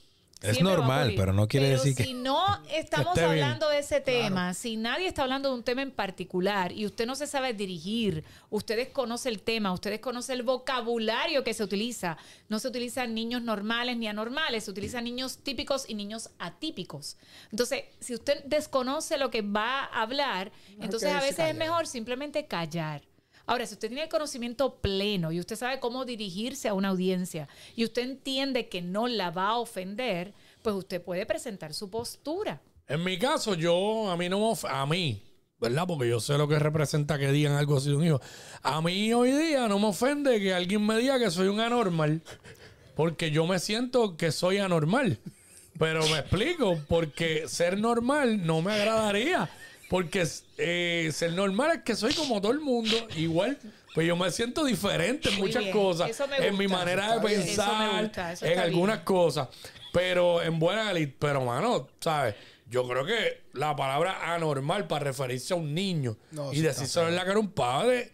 Es normal, pero no quiere decir que- Si no (laughs) estamos bien. hablando de ese tema, si nadie está hablando de un tema en particular y usted no se sabe dirigir, usted desconoce el tema, usted desconoce el vocabulario que se utiliza, no se utilizan niños normales ni anormales, se utilizan niños típicos y niños atípicos. Entonces, si usted desconoce lo que va a hablar, entonces a veces es mejor simplemente callar. Ahora, si usted tiene el conocimiento pleno y usted sabe cómo dirigirse a una audiencia y usted entiende que no la va a ofender, pues usted puede presentar su postura. En mi caso, yo, a mí no me a mí, ¿verdad? Porque yo sé lo que representa que digan algo así de un hijo. A mí hoy día no me ofende que alguien me diga que soy un anormal, porque yo me siento que soy anormal. Pero me explico, porque ser normal no me agradaría. Porque eh, ser normal es que soy como todo el mundo, igual. Pues yo me siento diferente en muchas bien, cosas. eso me En mi manera eso de. Eso pensar, gusta, eso en algunas bien. cosas. Pero en buena pero mano, ¿sabes? Yo creo que la palabra anormal para referirse a un niño No, y decírselo en la cara a un padre,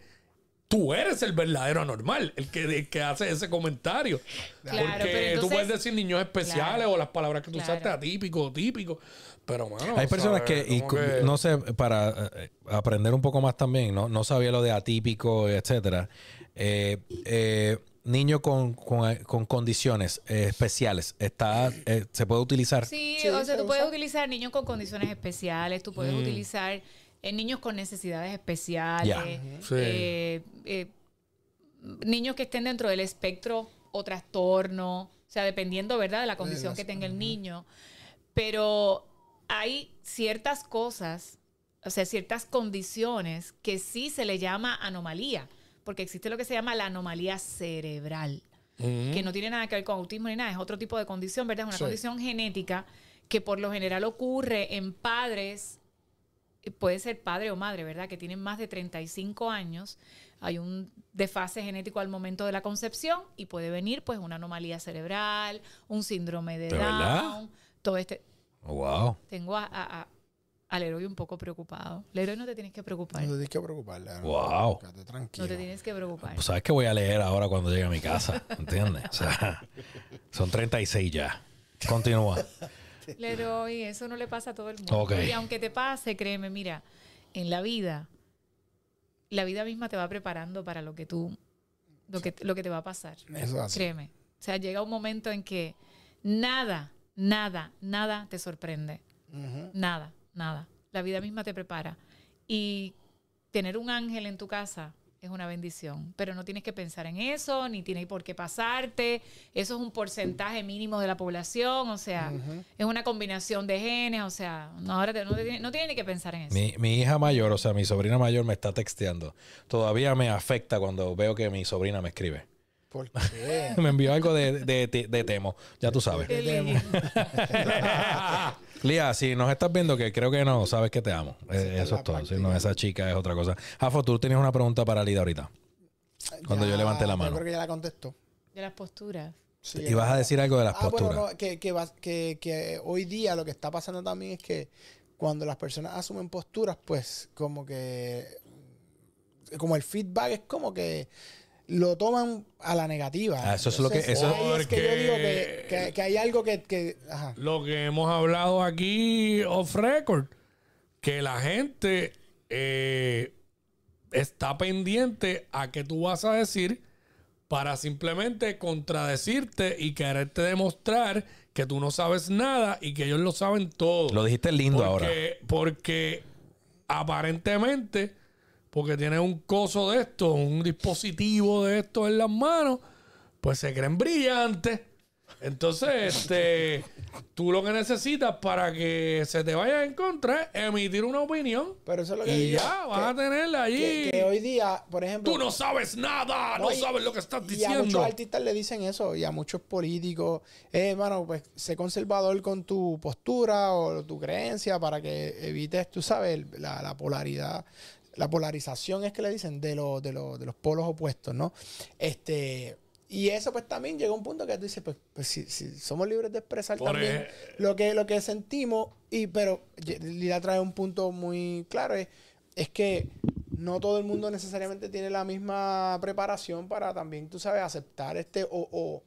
tú eres el verdadero anormal, el que, el que hace ese comentario. Claro, Porque pero entonces- tú puedes decir niños especiales Claro, o las palabras que tú claro. usaste atípico, típico. Pero, mano, Hay personas que, y que- no sé, para eh, aprender un poco más también, no, no sabía lo de atípico, etcétera. Eh, eh, niño con, con, con condiciones eh, especiales, está, eh, se puede utilizar. Sí, Sí, o sea, se tú puedes utilizar niños con condiciones especiales, tú puedes utilizar eh, niños con necesidades especiales. Sí. eh, eh, niños que estén dentro del espectro o trastorno, o sea, dependiendo, ¿verdad?, de la condición que tenga el niño. Pero hay ciertas cosas, o sea, ciertas condiciones que sí se le llama anomalía, porque existe lo que se llama la anomalía cerebral que no tiene nada que ver con autismo ni nada, es otro tipo de condición, ¿verdad? Es una Sí. condición genética que por lo general ocurre en padres, eh, puede ser padre o madre, ¿verdad? Que tienen más de 35 años. Hay un desfase genético al momento de la concepción y puede venir pues una anomalía cerebral, un síndrome de ¿De Down, verdad? todo este... Wow. Tengo a, a- a- al héroe un poco preocupado. El héroe no te tienes que preocupar. No te tienes que preocuparle. ¿no? Wow. Quédate tranquilo. No te tienes que preocupar. Pues sabes que voy a leer ahora cuando llegue a mi casa, ¿entiendes? O sea, son 36 ya. Continúa. Leroy, eso no le pasa a todo el mundo. Ok. Y aunque te pase, créeme, mira, en la vida, la vida misma te va preparando para lo que tú, lo que, lo que te va a pasar. Eso es así. Créeme. O sea, llega un momento en que nada, nada, nada te sorprende. Nada, nada. La vida misma te prepara. Y tener un ángel en tu casa es una bendición, pero no tienes que pensar en eso, ni tiene por qué pasarte. Eso es un porcentaje mínimo de la población, o sea, es una combinación de genes, o sea, no, ahora te- no, te tiene- no tienes ni que pensar en eso. Mi, mi hija mayor, o sea, mi sobrina mayor me está texteando. Todavía me afecta cuando veo que mi sobrina me escribe. ¿Por (laughs) qué? Me envió algo de, de, de- de Temo, ya tú sabes. (laughs) Lía, si nos estás viendo, que creo que no, sabes que te amo. Eh, eso es todo. Si no, esa chica es otra cosa. Jafo, tú tienes una pregunta para Lida ahorita. Cuando yo levanté la mano. Yo creo que ya la contestó. De las posturas. Sí, Y vas a decir algo de las Ah, posturas. bueno, no, que, que- que hoy día lo que está pasando también es que cuando las personas asumen posturas, pues como que como el feedback es como que lo toman a la negativa. Ah, eso es lo que- eso- ahí es que yo digo que, que- que hay algo que, que- ajá. Lo que hemos hablado aquí off record, que la gente eh, está pendiente a que tú vas a decir para simplemente contradecirte y quererte demostrar que tú no sabes nada y que ellos lo saben todo. Lo dijiste lindo porque, ahora. Porque aparentemente, porque tienes un coso de esto, un dispositivo de esto en las manos, pues se creen brillantes. Entonces, este, tú lo que necesitas para que se te vaya en contra es emitir una opinión. Pero eso es lo que Y ya, que- vas a tenerla allí. que, que hoy día, por ejemplo, Tú no sabes nada, no, sabes lo que estás Y a diciendo. muchos artistas le dicen eso, y a muchos políticos, eh, hermano, pues sé conservador con tu postura o tu creencia para que evites, tú sabes, la polaridad, la polarización es que le dicen de, los de, los de los polos opuestos, ¿no? Este, y eso pues también llega a un punto que tú dices, pues, pues si, si somos libres de expresar Por también lo que, lo que sentimos, y pero Lila trae un punto muy claro, es, es que no todo el mundo necesariamente tiene la misma preparación para también, tú sabes, aceptar este o, o,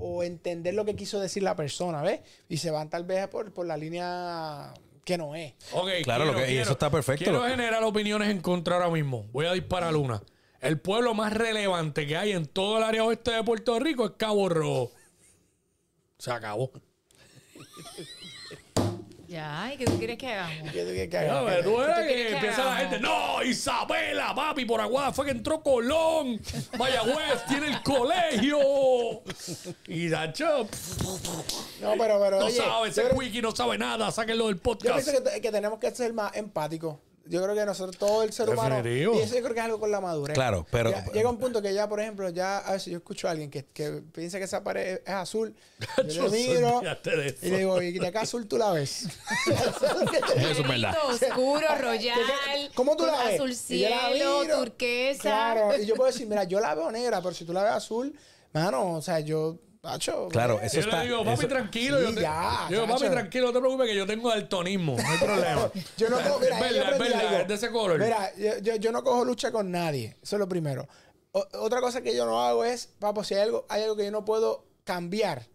o entender lo que quiso decir la persona, ¿ves? Y se van tal vez por, por la línea que no es. Ok, Claro, lo que- y eso está perfecto. Quiero generar opiniones en contra ahora mismo. Voy a disparar una. El pueblo más relevante que hay en todo el área oeste de Puerto Rico es Cabo Rojo. Se acabó. Ya, ¿y qué tú quieres que hagamos? ¿Qué tú quieres que Ya, haga? pero tú ¿Qué ves tú que quieres que empieza la hagamos? gente. No, Isabela, papi, por Aguada fue que entró Colón. Mayagüez tiene el colegio. Y Dacho, No, pero, pero no oye, sabe, yo ese wiki no sabe nada. Sáquenlo del Yo podcast. pienso que, que tenemos que ser más empáticos. Yo creo que nosotros, todo el ser humano. Definitivo. Y eso yo creo que es algo con la madurez. Claro, pero- Ya- llega un punto que ya, por ejemplo, ya a veces yo escucho a alguien que, que piensa que esa pared es azul. (laughs) Yo le miro y le digo, ¿y de acá azul tú la ves? (laughs) Eso es verdad. Oscuro, (laughs) royal. ¿Cómo tú la ves? Azul cielo, turquesa. Claro, y yo puedo decir, mira, yo la veo negra, pero si tú la ves azul, mano, o sea, yo, Claro, eso Yo está. le digo, papi, eso- tranquilo. Sí, yo te- ya, yo digo, papi, tranquilo, no te preocupes que yo tengo daltonismo. No hay problema. (laughs) Yo no cojo, mira, es yo verdad, es verdad, algo. es de ese color. Mira, yo, yo, yo no cojo lucha con nadie. Eso es lo primero. O- otra cosa que yo no hago es, papo, si hay algo, hay algo que yo no puedo cambiar.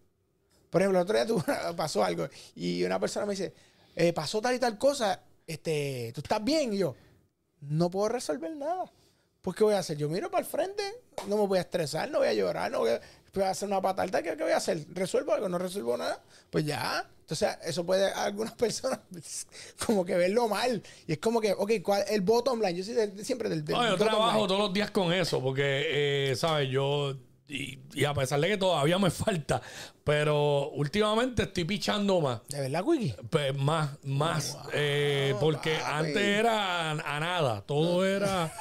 Por ejemplo, el otro día tuve- (laughs) pasó algo y una persona me dice, eh, pasó tal y tal cosa, este, ¿tú estás bien? Y yo, no puedo resolver nada. Pues, ¿qué voy a hacer? Yo miro para el frente, no me voy a estresar, no voy a llorar, no voy a, voy a hacer una patalta. ¿Qué, ¿Qué voy a hacer? ¿Resuelvo algo? ¿No resuelvo nada? Pues ya. Entonces, eso puede a (laughs) algunas personas (laughs) como que verlo mal. Y es como que, ok, ¿cuál el bottom line? Yo soy de- siempre del, del No, yo trabajo line. todos los días con eso, porque, eh, ¿sabes? Yo, y, y a pesar de que todavía me (laughs) falta, pero últimamente estoy pichando más. ¿De verdad, Wiki? Pues más, más, eh, porque antes era a, a nada, todo era,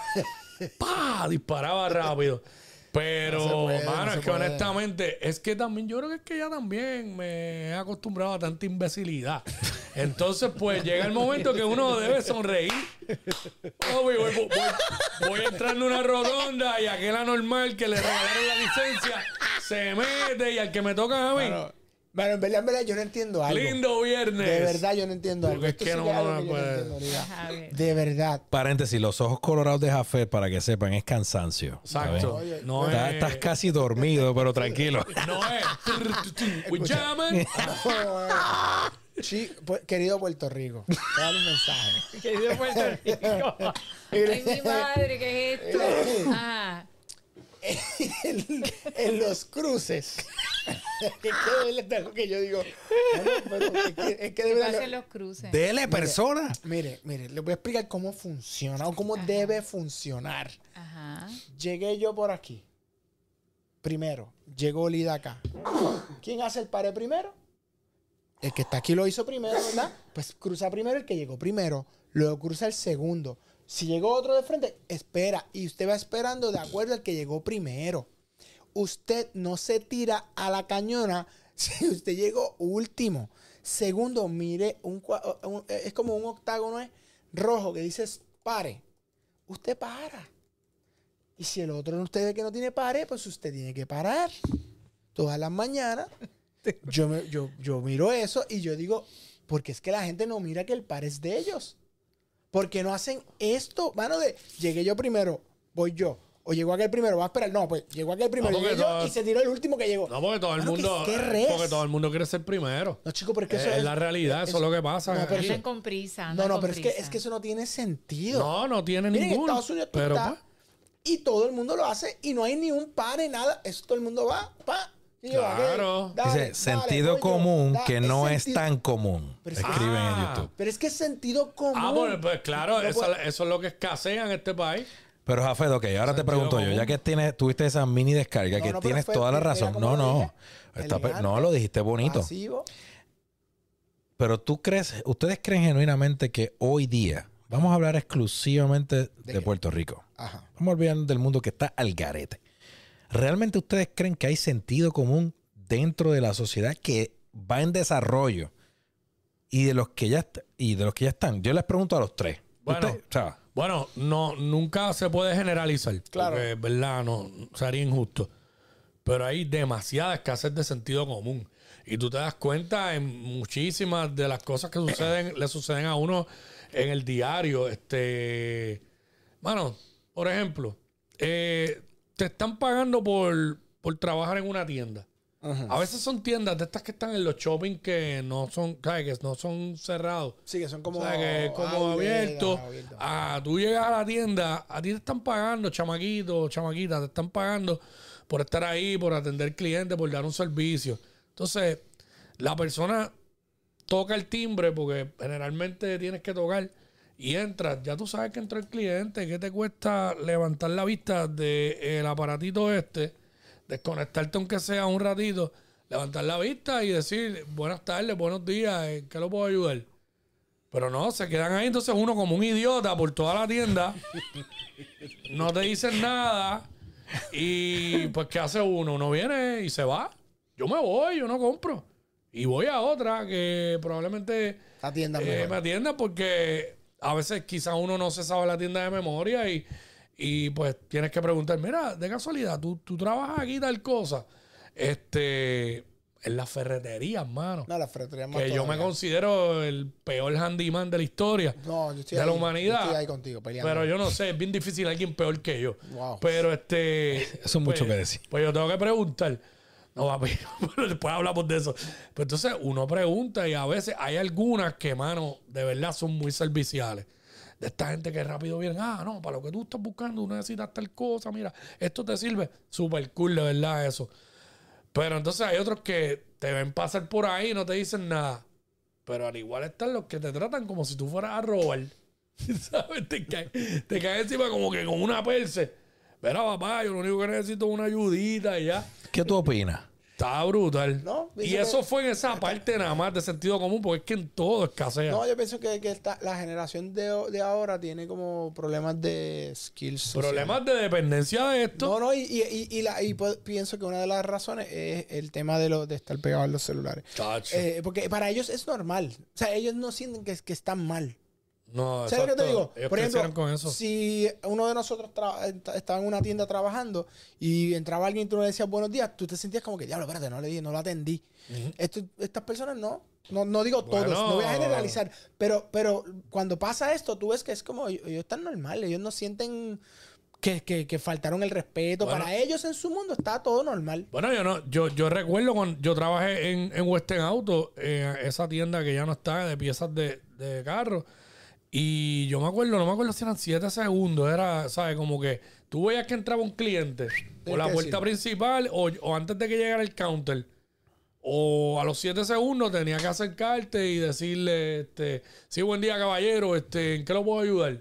pa, disparaba rápido. Pero, No se puede, mano, no es que puede. honestamente, es que también, yo creo que es que ya también me he acostumbrado a tanta imbecilidad. Entonces, pues llega el momento que uno debe sonreír. Oh, voy, voy, voy- voy a entrar en una rotonda y aquel anormal que le regalaron la licencia se mete y al que me toca a mí. Bueno, bueno, en verdad, en verdad, yo no entiendo algo. lindo viernes. De verdad, yo no entiendo algo. Porque es Esto que sí no que es algo me que yo no puede- entiendo, Liga. Ajá, bien. De verdad. Paréntesis, los ojos colorados de Jafet, para que sepan, es cansancio. Exacto. Oye, No Está- es. estás casi dormido, pero tranquilo. (laughs) No es. (laughs) We jamming. (laughs) Sí, pues, querido Puerto Rico, dar un mensaje. Querido Puerto Rico. Ay, mi madre, ¿qué es esto? Ajá. En, en los cruces. es que es algo que yo digo. bueno, pero es que, es que de ¿Qué verdad. los cruces? Dele, persona. Mire, mire, le voy a explicar cómo funciona o cómo debe funcionar. Ajá. Llegué yo por aquí. Primero, llegó Lida acá. ¿Quién hace el pare primero? El que está aquí lo hizo primero, ¿verdad? Pues cruza primero el que llegó primero. Luego cruza el segundo. Si llegó otro de frente, espera. Y usted va esperando de acuerdo al que llegó primero. Usted no se tira a la cañona (laughs) si usted llegó último. Segundo, mire, un, un- es como un octágono ¿eh? rojo que dice pare. Usted para. Y si el otro usted ve que no tiene pare, pues usted tiene que parar. Todas las mañanas. (laughs) Yo, me- yo, yo miro eso y yo digo, porque es que la gente no mira que el par es de ellos. Porque no hacen esto, mano, de llegué yo primero, voy yo. O llegó aquel primero, va a esperar. No, pues llegó aquel primero, yo todo- y se tiró el último que llegó. No, porque todo el Mano, ¿qué- mundo. qué res? Porque todo el mundo quiere ser primero. No, chico, porque Es, eso es la realidad, eso es lo que pasa. No, pero. Andan con prisa. No, andan no, pero es que, es que eso no tiene sentido. No, no tiene Miren, en ninguno. Estados Unidos tú pero estás y todo el mundo lo hace y no hay ni un par ni nada. Eso todo el mundo va, pa. Claro. dale, Dice, dale, sentido común que no es sentido- tan común. Es que- Escriben en Ah. YouTube. Pero es que es sentido común. ah, pues, pues claro, No eso, es lo que escasea en este país. Pero Jafet, ok, ahora te pregunto yo, ya que tienes, tuviste esa mini descarga, No, que no, tienes fue- toda la razón. No, no. Está no, lo dijiste bonito. Pasivo. Pero tú crees, ustedes creen genuinamente que hoy día, vamos a hablar exclusivamente de, qué? Puerto Rico. Ajá. Vamos a olvidarnos del mundo que está al garete. ¿Realmente ustedes creen que hay sentido común dentro de la sociedad que va en desarrollo y de los que ya y de los que ya están? Yo les pregunto a los tres. Bueno. Usted- o sea, Bueno, no, nunca se puede generalizar. Claro. Porque, verdad, no sería injusto. Pero hay demasiada escasez de sentido común. Y tú te das cuenta en muchísimas de las cosas que suceden, le suceden a uno en el diario. Este. Mano, por ejemplo, eh, te están pagando por, por trabajar en una tienda. A veces son tiendas de estas que están en los shopping que no son. Que no son cerrados. Sí, que son como. O sea, que es como outlet, abierto. ajá, abierto. Ah, tú llegas a la tienda, a ti te están pagando, chamaquito, chamaquita, te están pagando por estar ahí, por atender clientes, por dar un servicio. Entonces, la persona toca el timbre porque generalmente tienes que tocar y entras. Ya tú sabes que entró el cliente, ¿qué te cuesta levantar la vista del aparatito este? Desconectarte aunque sea un ratito, levantar la vista y decir buenas tardes, buenos días, ¿en qué lo puedo ayudar? Pero no, se quedan ahí entonces uno como un idiota por toda la tienda. no te dicen nada. Y pues, ¿qué hace uno? Uno viene y se va. Yo me voy, yo no compro. Y voy a otra que probablemente eh, me atienda porque a veces quizá uno no se sabe la tienda de memoria y, y pues tienes que preguntar, mira, de casualidad, ¿tú, tú trabajas aquí tal cosa? Este, en las ferreterías, mano. No, la ferretería más que yo me considero el peor handyman de la historia No, yo estoy de la ahí, humanidad. yo estoy ahí contigo peleando. Pero yo no sé, es bien difícil alguien peor que yo. Wow. Pero este. (laughs) Eso es mucho pues- que decir. Pues yo tengo que preguntar. No, papi, (laughs) pero después hablamos de eso. Pero entonces uno pregunta y a veces hay algunas que, mano, de verdad son muy serviciales. De esta gente que rápido viene, ah, no, para lo que tú estás buscando, tú necesitas tal cosa, mira, esto te sirve. Súper cool, de verdad, eso. Pero entonces hay otros que te ven pasar por ahí y no te dicen nada. Pero al igual están los que te tratan como si tú fueras a robar. (laughs) ¿Sabes? Te caen, te caen encima como que con una perse. Verá, papá, yo lo único que necesito es una ayudita y ya. ¿Qué tú opinas? Está brutal. No, y eso que- fue en esa parte nada más de sentido común, porque es que en todo escasea. No, yo pienso que, que esta- la generación de, de ahora tiene como problemas de skills. sociales. Problemas de dependencia de esto. No, no, y, y, y- y la- y pu- pienso que una de las razones es el tema de, lo, de estar pegado en los celulares. Eh, porque para ellos es normal. O sea, ellos no sienten que, que están mal. No, ¿Sabes lo que te digo? Ellos Por ejemplo, crecieron con eso. si uno de nosotros estaba en una tienda trabajando y entraba alguien y tú le decías buenos días, tú te sentías como que, diablo, espérate, no le di, no lo atendí. Esto- estas personas no. No, no digo todos, Bueno. no voy a generalizar, pero, pero cuando pasa esto, tú ves que es como, ellos, están normales, ellos no sienten que, que- que faltaron el respeto. Bueno. Para ellos en su mundo está todo normal. Bueno, yo no, yo, yo recuerdo cuando yo trabajé en, en Western Auto, en esa tienda que ya no está de piezas de, de carro. Y yo me acuerdo, no me acuerdo si eran 7 segundos, era, ¿sabes? Como que tú veías que entraba un cliente por la puerta decirlo. principal o, o antes de que llegara el counter. O a los 7 segundos tenía que acercarte y decirle, este, sí, buen día, caballero, este, ¿en qué lo puedo ayudar?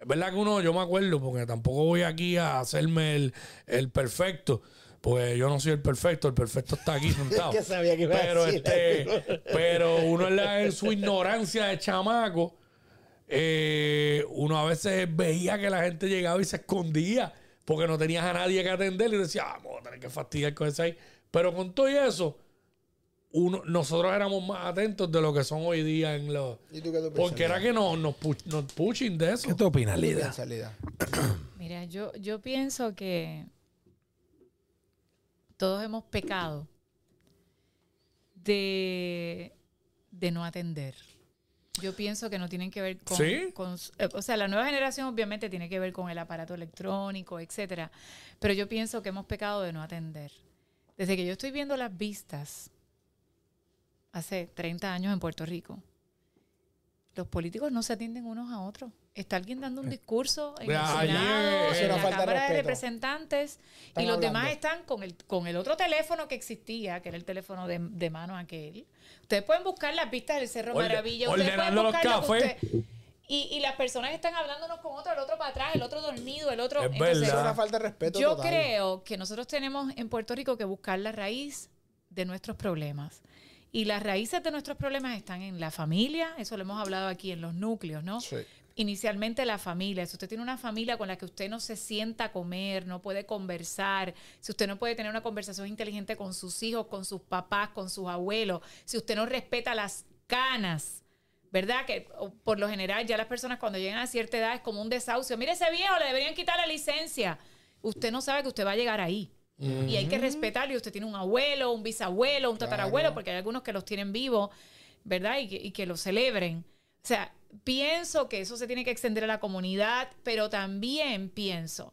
Es verdad que uno, yo me acuerdo, porque tampoco voy aquí a hacerme el, el perfecto. Pues yo no soy el perfecto, el perfecto está aquí (laughs) sentado. que sabía que iba a pero, decir este, pero uno en, la- en su ignorancia de chamaco, eh, uno a veces veía que la gente llegaba y se escondía porque no tenías a nadie que atender y decía, ah, vamos a tener que fastidiar con ese ahí. Pero con todo y eso, uno, nosotros éramos más atentos de lo que son hoy día en los... ¿Y tú qué tú Porque era que nos, nos, pu- nos pushing de eso. ¿Qué tú opinas, Lida? (clears throat) Mira, yo, yo pienso que todos hemos pecado de, de no atender. Yo pienso que no tienen que ver con, ¿Sí? con- eh, o sea, la nueva generación obviamente tiene que ver con el aparato electrónico, etcétera. Pero yo pienso que hemos pecado de no atender. Desde que yo estoy viendo las vistas hace 30 años en Puerto Rico, los políticos no se atienden unos a otros. Está alguien dando un discurso en el Ah, Senado, Es en la de Cámara de. Representantes Están y los hablando. demás están con el, con el otro teléfono que existía, que era el teléfono de, de mano aquel. Ustedes pueden buscar las vistas del Cerro Orde- Maravilla. Ustedes pueden los buscar lo que cafés. usted- y, y las personas están hablando unos con otros, el otro para atrás, el otro dormido, el otro... Es Entonces, Es verdad. una falta de respeto yo total. creo que nosotros tenemos en Puerto Rico que buscar la raíz de nuestros problemas. Y las raíces de nuestros problemas están en la familia, eso lo hemos hablado aquí en los núcleos, ¿no? Sí. Inicialmente la familia. Si usted tiene una familia con la que usted no se sienta a comer, no puede conversar, si usted no puede tener una conversación inteligente con sus hijos, con sus papás, con sus abuelos, si usted no respeta las canas, ¿verdad? Que por lo general ya las personas cuando llegan a cierta edad es como un desahucio. Mire ese viejo, le deberían quitar la licencia. Usted no sabe que usted va a llegar ahí. Y hay que respetarlo. Y usted tiene un abuelo, un bisabuelo, un tatarabuelo, porque hay algunos que los tienen vivos, ¿verdad? Y que, y que lo celebren. O sea, pienso que eso se tiene que extender a la comunidad, pero también pienso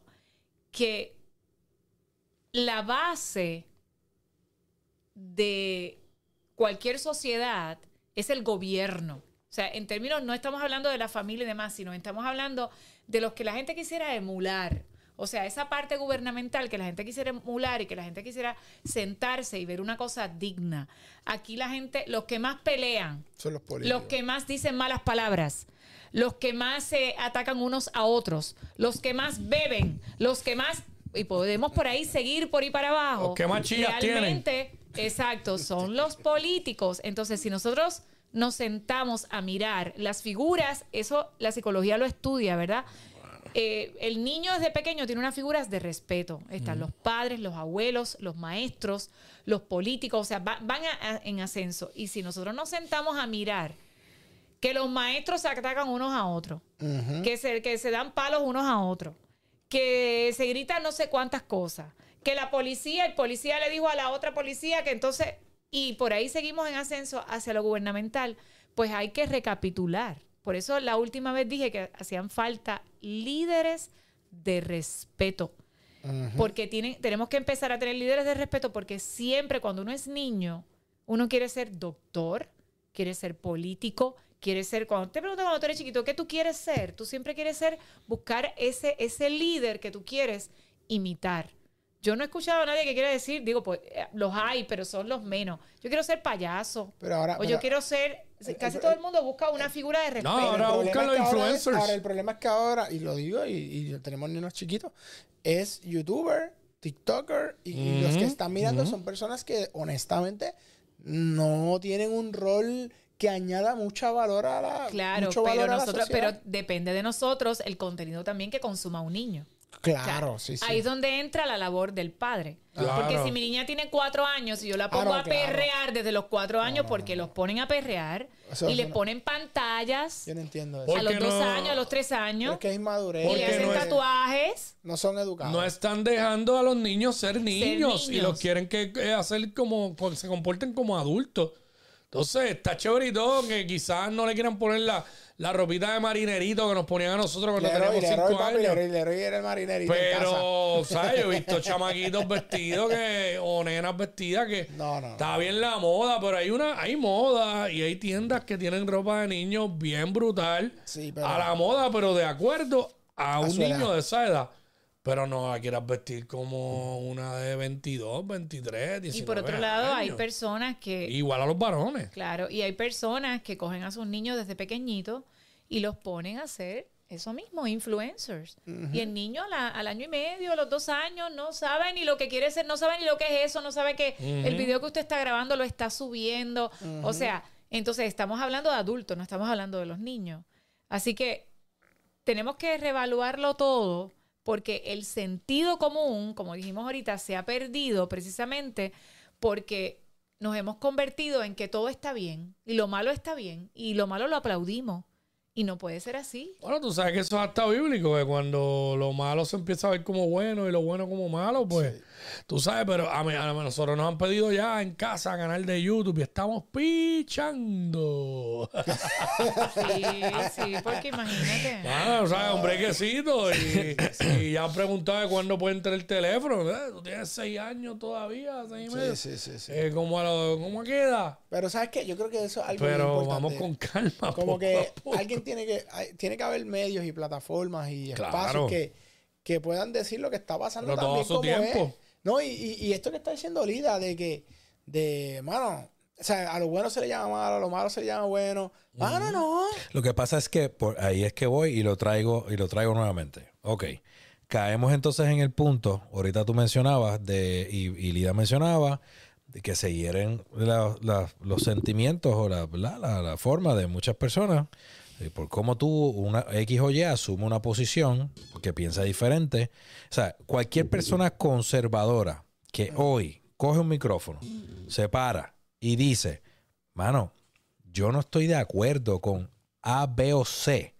que la base de cualquier sociedad es el gobierno. O sea, en términos, no estamos hablando de la familia y demás, sino estamos hablando de los que la gente quisiera emular. O sea, esa parte gubernamental que la gente quisiera emular y que la gente quisiera sentarse y ver una cosa digna. Aquí la gente, los que más pelean, Son los políticos. los que más dicen malas palabras, los que más se atacan unos a otros, los que más beben, los que más y podemos por ahí seguir por ahí para abajo. Los que más chillas Realmente, exacto, son los políticos. Entonces, si nosotros nos sentamos a mirar las figuras, eso la psicología lo estudia, ¿verdad? Eh, el niño desde pequeño tiene unas figuras de respeto. Están los padres, los abuelos, los maestros, los políticos, o sea, va- van a- a- en ascenso. Y si nosotros nos sentamos a mirar que los maestros se atacan unos a otros, que, se, que se dan palos unos a otros, que se gritan no sé cuántas cosas, que la policía, el policía le dijo a la otra policía que entonces, y por ahí seguimos en ascenso hacia lo gubernamental, pues hay que recapitular. Por eso la última vez dije que hacían falta líderes de respeto. Porque tienen, tenemos que empezar a tener líderes de respeto porque siempre cuando uno es niño, uno quiere ser doctor, quiere ser político, quiere ser, cuando te preguntan cuando tú eres chiquito, ¿qué tú quieres ser? Tú siempre quieres ser, buscar ese, ese líder que tú quieres imitar. Yo no he escuchado a nadie que quiera decir, digo, pues eh, los hay, pero son los menos. Yo quiero ser payaso. Pero ahora- o pero- yo quiero ser, el- casi el- todo el mundo busca una figura de respeto. No, ahora el problema buscan es los que ahora es- influencers. ahora el problema es que ahora, y lo digo, y, y tenemos niños chiquitos, es youtuber TikToker y, y los que están mirando son personas que honestamente no tienen un rol que añada mucho valor a la Claro, mucho pero valor a la nosotros, sociedad. pero depende de nosotros el contenido también que consuma un niño. Claro, O sea, sí, sí. Ahí es donde entra la labor del padre. Claro. Porque si mi niña tiene cuatro años y yo la pongo no, a claro. perrear desde los cuatro años porque los ponen a perrear Eso- y eso le no- ponen pantallas Yo no entiendo eso. ¿Por a los dos no? años, a los tres años es que es inmadurez. y ¿Por le hacen no es- tatuajes. No son educados. No están dejando a los niños ser niños, y niños. los quieren que eh, hacer como que se comporten como adultos. Entonces, está chévere y todo que quizás no le quieran poner la, la ropita de marinerito que nos ponían a nosotros cuando Leroy, teníamos cinco papi, años. Leroy, Leroy era el marinerito en casa. Pero, ¿sabes? Yo he (laughs) visto chamaquitos vestidos que, o nenas vestidas que No, no. está bien la moda, pero hay una, hay moda y hay tiendas que tienen ropa de niños bien brutal Sí, pero- a la moda, pero de acuerdo a, un niño edad. de esa edad. Pero no la quieras vestir como una de 22, 23, 19 Y por otro lado, hay personas que, Igual a los varones. claro, y hay personas que cogen a sus niños desde pequeñitos y los ponen a hacer eso mismo, influencers. Y el niño a la- al año y medio, a los dos años, no sabe ni lo que quiere ser, no sabe ni lo que es eso, no sabe que el video que usted está grabando lo está subiendo. O sea, entonces estamos hablando de adultos, no estamos hablando de los niños. Así que tenemos que reevaluarlo todo porque el sentido común, como dijimos ahorita, se ha perdido precisamente porque nos hemos convertido en que todo está bien y lo malo está bien y lo malo lo aplaudimos y no puede ser así. Bueno, tú sabes que eso es hasta bíblico, que cuando lo malo se empieza a ver como bueno y lo bueno como malo, pues tú sabes, pero a, mí- a nosotros nos han pedido ya en casa canal de YouTube y estamos pichando. Sí, sí, porque imagínate. Ah, o sea, un brequecito y, y ya han preguntado de cuándo puede entrar el teléfono. Eh, Tú tienes seis años todavía, seis Sí, meses. sí, sí, sí. Eh, ¿cómo, a lo- ¿Cómo queda? Pero ¿sabes qué? Yo creo que eso es algo muy Pero importante. vamos con calma. Como poco que a poco. alguien tiene que hay- tiene que haber medios y plataformas y Claro. espacios que, que puedan decir lo que está pasando Pero también su como tiempo. es. No, y, y- esto que está diciendo Lida de que de mano, o sea, a lo bueno se le llama malo, a lo malo se le llama bueno. Mano, no. Lo que pasa es que por ahí es que voy y lo traigo y lo traigo nuevamente. Ok. Caemos entonces en el punto, ahorita tú mencionabas de, y, y Lida mencionaba, de que se hieren la- la- los sentimientos o la, la, forma de muchas personas por cómo tú, una X o Y, asume una posición que piensa diferente. O sea, cualquier persona conservadora que hoy coge un micrófono, se para y dice, mano, yo no estoy de acuerdo con A, B o C.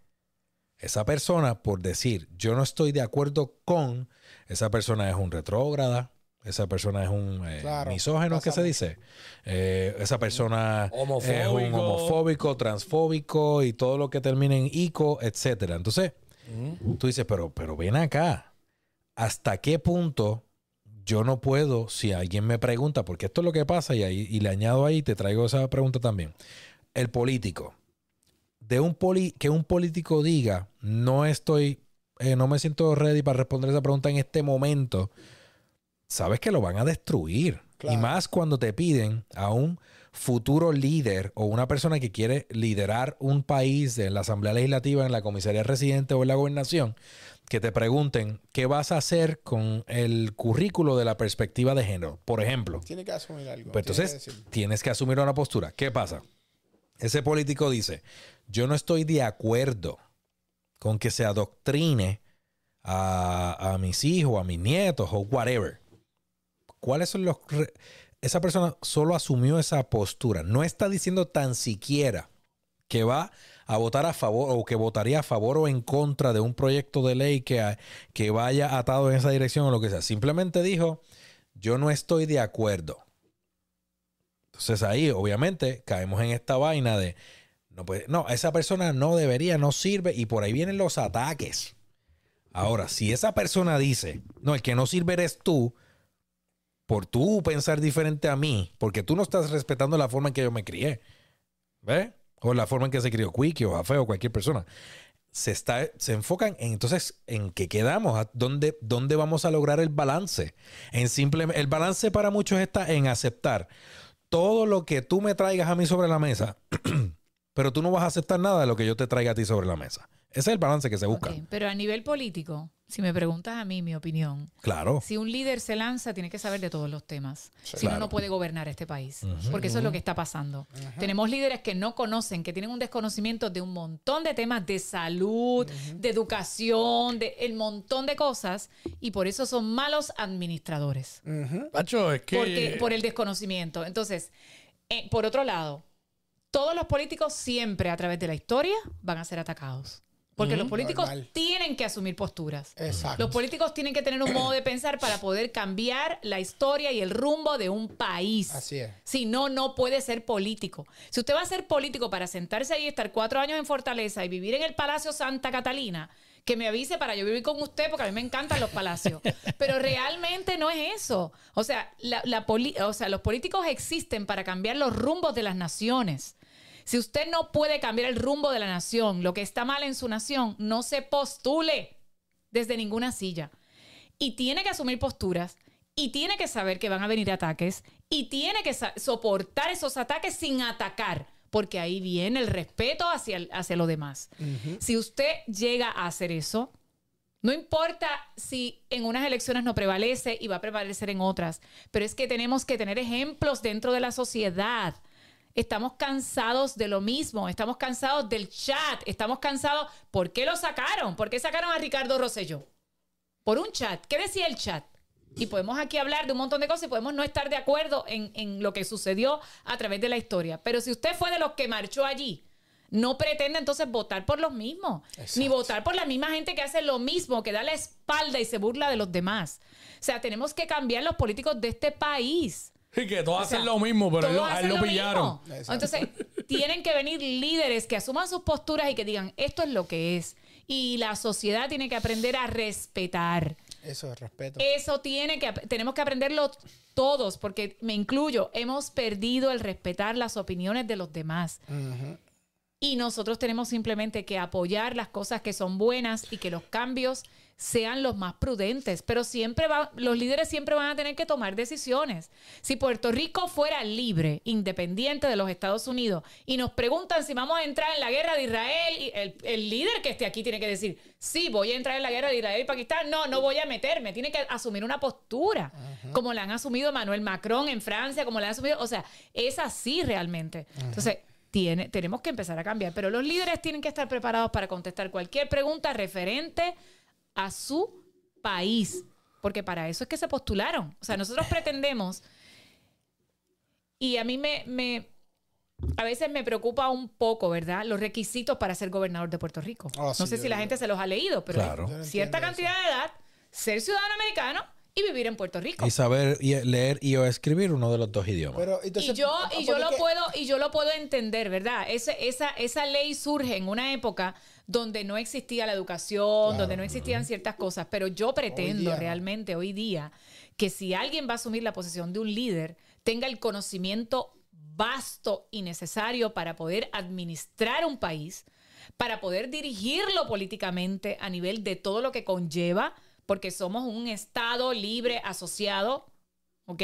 Esa persona, por decir, yo no estoy de acuerdo con, esa persona es un retrógrada, esa persona es un eh, Claro, misógeno, ¿qué se dice? Eh, esa persona es un Homofóbico. homofóbico, transfóbico y todo lo que termine en ico, etcétera. Entonces, tú dices, pero, pero ven acá, ¿hasta qué punto yo no puedo, si alguien me pregunta, porque esto es lo que pasa, y, ahí, y le añado ahí, te traigo esa pregunta también. El político, de un poli, que un político diga, no estoy, eh, no me siento ready para responder esa pregunta en este momento, sabes que lo van a destruir. Claro. Y más cuando te piden a un futuro líder o una persona que quiere liderar un país en la Asamblea Legislativa, en la comisaría residente o en la gobernación, que te pregunten qué vas a hacer con el currículo de la perspectiva de género. Por ejemplo, Tiene que asumir algo. pues tiene que entonces tienes que asumir una postura. ¿Qué pasa? Ese político dice, yo no estoy de acuerdo con que se adoctrine a, a mis hijos, a mis nietos o whatever. ¿Cuáles son los... Esa persona solo asumió esa postura. No está diciendo tan siquiera que va a votar a favor o que votaría a favor o en contra de un proyecto de ley que, que vaya atado en esa dirección o lo que sea. Simplemente dijo, yo no estoy de acuerdo. Entonces ahí obviamente caemos en esta vaina de, no, puede, no, esa persona no debería, no sirve y por ahí vienen los ataques. Ahora, si esa persona dice, no, el que no sirve eres tú, por tú pensar diferente a mí, porque tú no estás respetando la forma en que yo me crié, ¿ves? O la forma en que se crió Quickie o Jafé o cualquier persona. Se, está, se enfocan en entonces en qué quedamos, ¿A dónde, dónde vamos a lograr el balance. En simple, el balance para muchos está en aceptar todo lo que tú me traigas a mí sobre la mesa, (clears throat) pero tú no vas a aceptar nada de lo que yo te traiga a ti sobre la mesa. Ese es el balance que se busca. Pero a nivel político, si me preguntas a mí mi opinión, Claro. si un líder se lanza, tiene que saber de todos los temas. si Claro. no, no puede gobernar este país. Porque eso es lo que está pasando. Tenemos líderes que no conocen, que tienen un desconocimiento de un montón de temas de salud, de educación, de el montón de cosas, y por eso son malos administradores. Pacho, es que. Porque, por el desconocimiento. Entonces, eh, por otro lado, todos los políticos siempre a través de la historia van a ser atacados. Porque los políticos Normal. tienen que asumir posturas. Exacto. Los políticos tienen que tener un modo de pensar para poder cambiar la historia y el rumbo de un país. Así es. Si no, no puede ser político. Si usted va a ser político para sentarse ahí y estar cuatro años en Fortaleza y vivir en el Palacio Santa Catalina, que me avise para yo vivir con usted, porque a mí me encantan los palacios. (laughs) Pero realmente no es eso. O sea, la- la o sea, los políticos existen para cambiar los rumbos de las naciones. Si usted no puede cambiar el rumbo de la nación, lo que está mal en su nación, no se postule desde ninguna silla. Y tiene que asumir posturas, y tiene que saber que van a venir ataques, y tiene que soportar esos ataques sin atacar, porque ahí viene el respeto hacia, el- hacia lo demás. Si usted llega a hacer eso, no importa si en unas elecciones no prevalece y va a prevalecer en otras, pero es que tenemos que tener ejemplos dentro de la sociedad. Estamos cansados de lo mismo, estamos cansados del chat, estamos cansados. ¿Por qué lo sacaron? ¿Por qué sacaron a Ricardo Rosselló? Por un chat. ¿Qué decía el chat? Y podemos aquí hablar de un montón de cosas y podemos no estar de acuerdo en, en lo que sucedió a través de la historia. Pero si usted fue de los que marchó allí, no pretende entonces votar por los mismos, ni votar por la misma gente que hace lo mismo, que da la espalda y se burla de los demás. O sea, tenemos que cambiar los políticos de este país. Y que todos O sea, hacen lo mismo, pero a él, lo- a él hacen lo lo pillaron. Entonces, tienen que venir líderes que asuman sus posturas y que digan, esto es lo que es. Y la sociedad tiene que aprender a respetar. Eso es respeto. Eso tiene que, tenemos que aprenderlo todos, porque me incluyo, hemos perdido el respetar las opiniones de los demás. Y nosotros tenemos simplemente que apoyar las cosas que son buenas y que los cambios sean los más prudentes. Pero siempre va, los líderes siempre van a tener que tomar decisiones. Si Puerto Rico fuera libre, independiente de los Estados Unidos, y nos preguntan si vamos a entrar en la guerra de Israel, el, el líder que esté aquí tiene que decir, sí, voy a entrar en la guerra de Israel y Pakistán. No, no voy a meterme. Tiene que asumir una postura, como la han asumido Manuel Macron en Francia, como la han asumido. O sea, es así realmente. Entonces, tiene, tenemos que empezar a cambiar. Pero los líderes tienen que estar preparados para contestar cualquier pregunta referente a su país. Porque para eso es que se postularon. O sea, nosotros pretendemos. Y a mí me, me- a veces me preocupa un poco, ¿verdad? Los requisitos para ser gobernador de Puerto Rico. Ah, sí, no sé si la gente se los ha leído, pero Claro. cierta cantidad de edad, ser ciudadano americano y vivir en Puerto Rico. Y saber y leer y o escribir uno de los dos idiomas. Pero, entonces, y yo, y yo ¿por lo puedo, y yo lo puedo entender, ¿verdad? Ese- esa, esa ley surge en una época donde no existía la educación, donde no existían ciertas cosas. Pero yo pretendo día no. realmente hoy día que si alguien va a asumir la posición de un líder, tenga el conocimiento vasto y necesario para poder administrar un país, para poder dirigirlo políticamente a nivel de todo lo que conlleva, porque somos un Estado libre asociado ¿ok?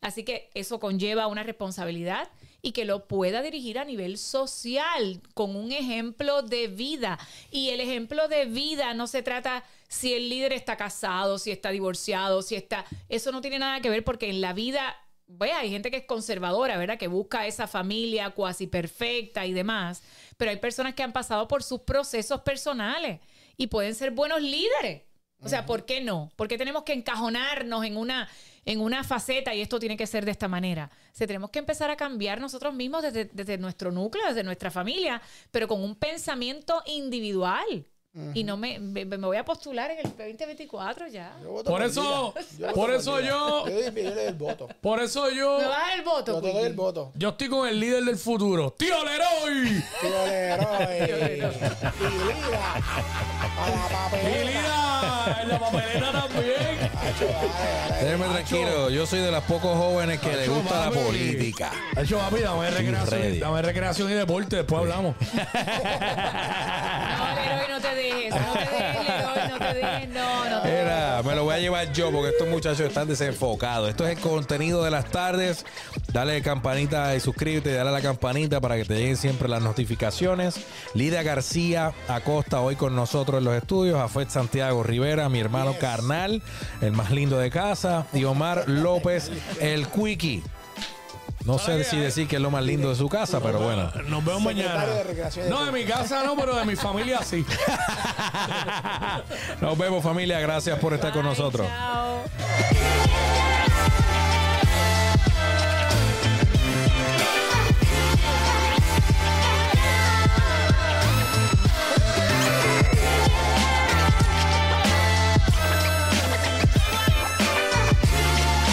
Así que eso conlleva una responsabilidad y que lo pueda dirigir a nivel social con un ejemplo de vida. Y el ejemplo de vida no se trata si el líder está casado, si está divorciado, si está... Eso no tiene nada que ver porque en la vida, ve, hay gente que es conservadora, ¿verdad? Que busca esa familia cuasi perfecta y demás. Pero hay personas que han pasado por sus procesos personales y pueden ser buenos líderes. O sea, ¿por qué no? ¿Por qué tenemos que encajonarnos en una, en una faceta y esto tiene que ser de esta manera? O sea, tenemos que empezar a cambiar nosotros mismos desde, desde nuestro núcleo, desde nuestra familia, pero con un pensamiento individual. Y no me, me, me voy a postular en el 2024 ya. Yo voto Por eso- día. Yo voto por eso yo- Yo doy- yo doy el voto. Por eso yo. ¿Me vas a dar el voto? Yo te doy el voto. Yo estoy con el líder del futuro. ¡Tío Leroy! Tío Leroy. Y Lida. A la papelera. ¡Y Lida! En la papelera también. Hacho, dale, dale. Déjeme tranquilo, yo soy de los pocos jóvenes que le gusta la política. Hacho, papi, dame recreación, dame recreación y deporte. Después hablamos. (laughs) No, Leroy, no te dejes. No te dejes, Leroy, no te no, no te Era, me lo voy a llevar yo porque estos muchachos están desenfocados. Esto es el contenido de las tardes. Dale campanita y suscríbete, dale a la campanita para que te lleguen siempre las notificaciones. Lidia García Acosta hoy con nosotros en los estudios. Afet Santiago Rivera, mi hermano carnal, el más lindo de casa. Y Omar López, el Quickie. No sé si decir que es lo más lindo de su casa, pero bueno. Nos vemos mañana. Secretario de Recreación y No, de mi casa no, pero de mi familia sí. Nos vemos familia, gracias por estar con Bye, nosotros. Chao.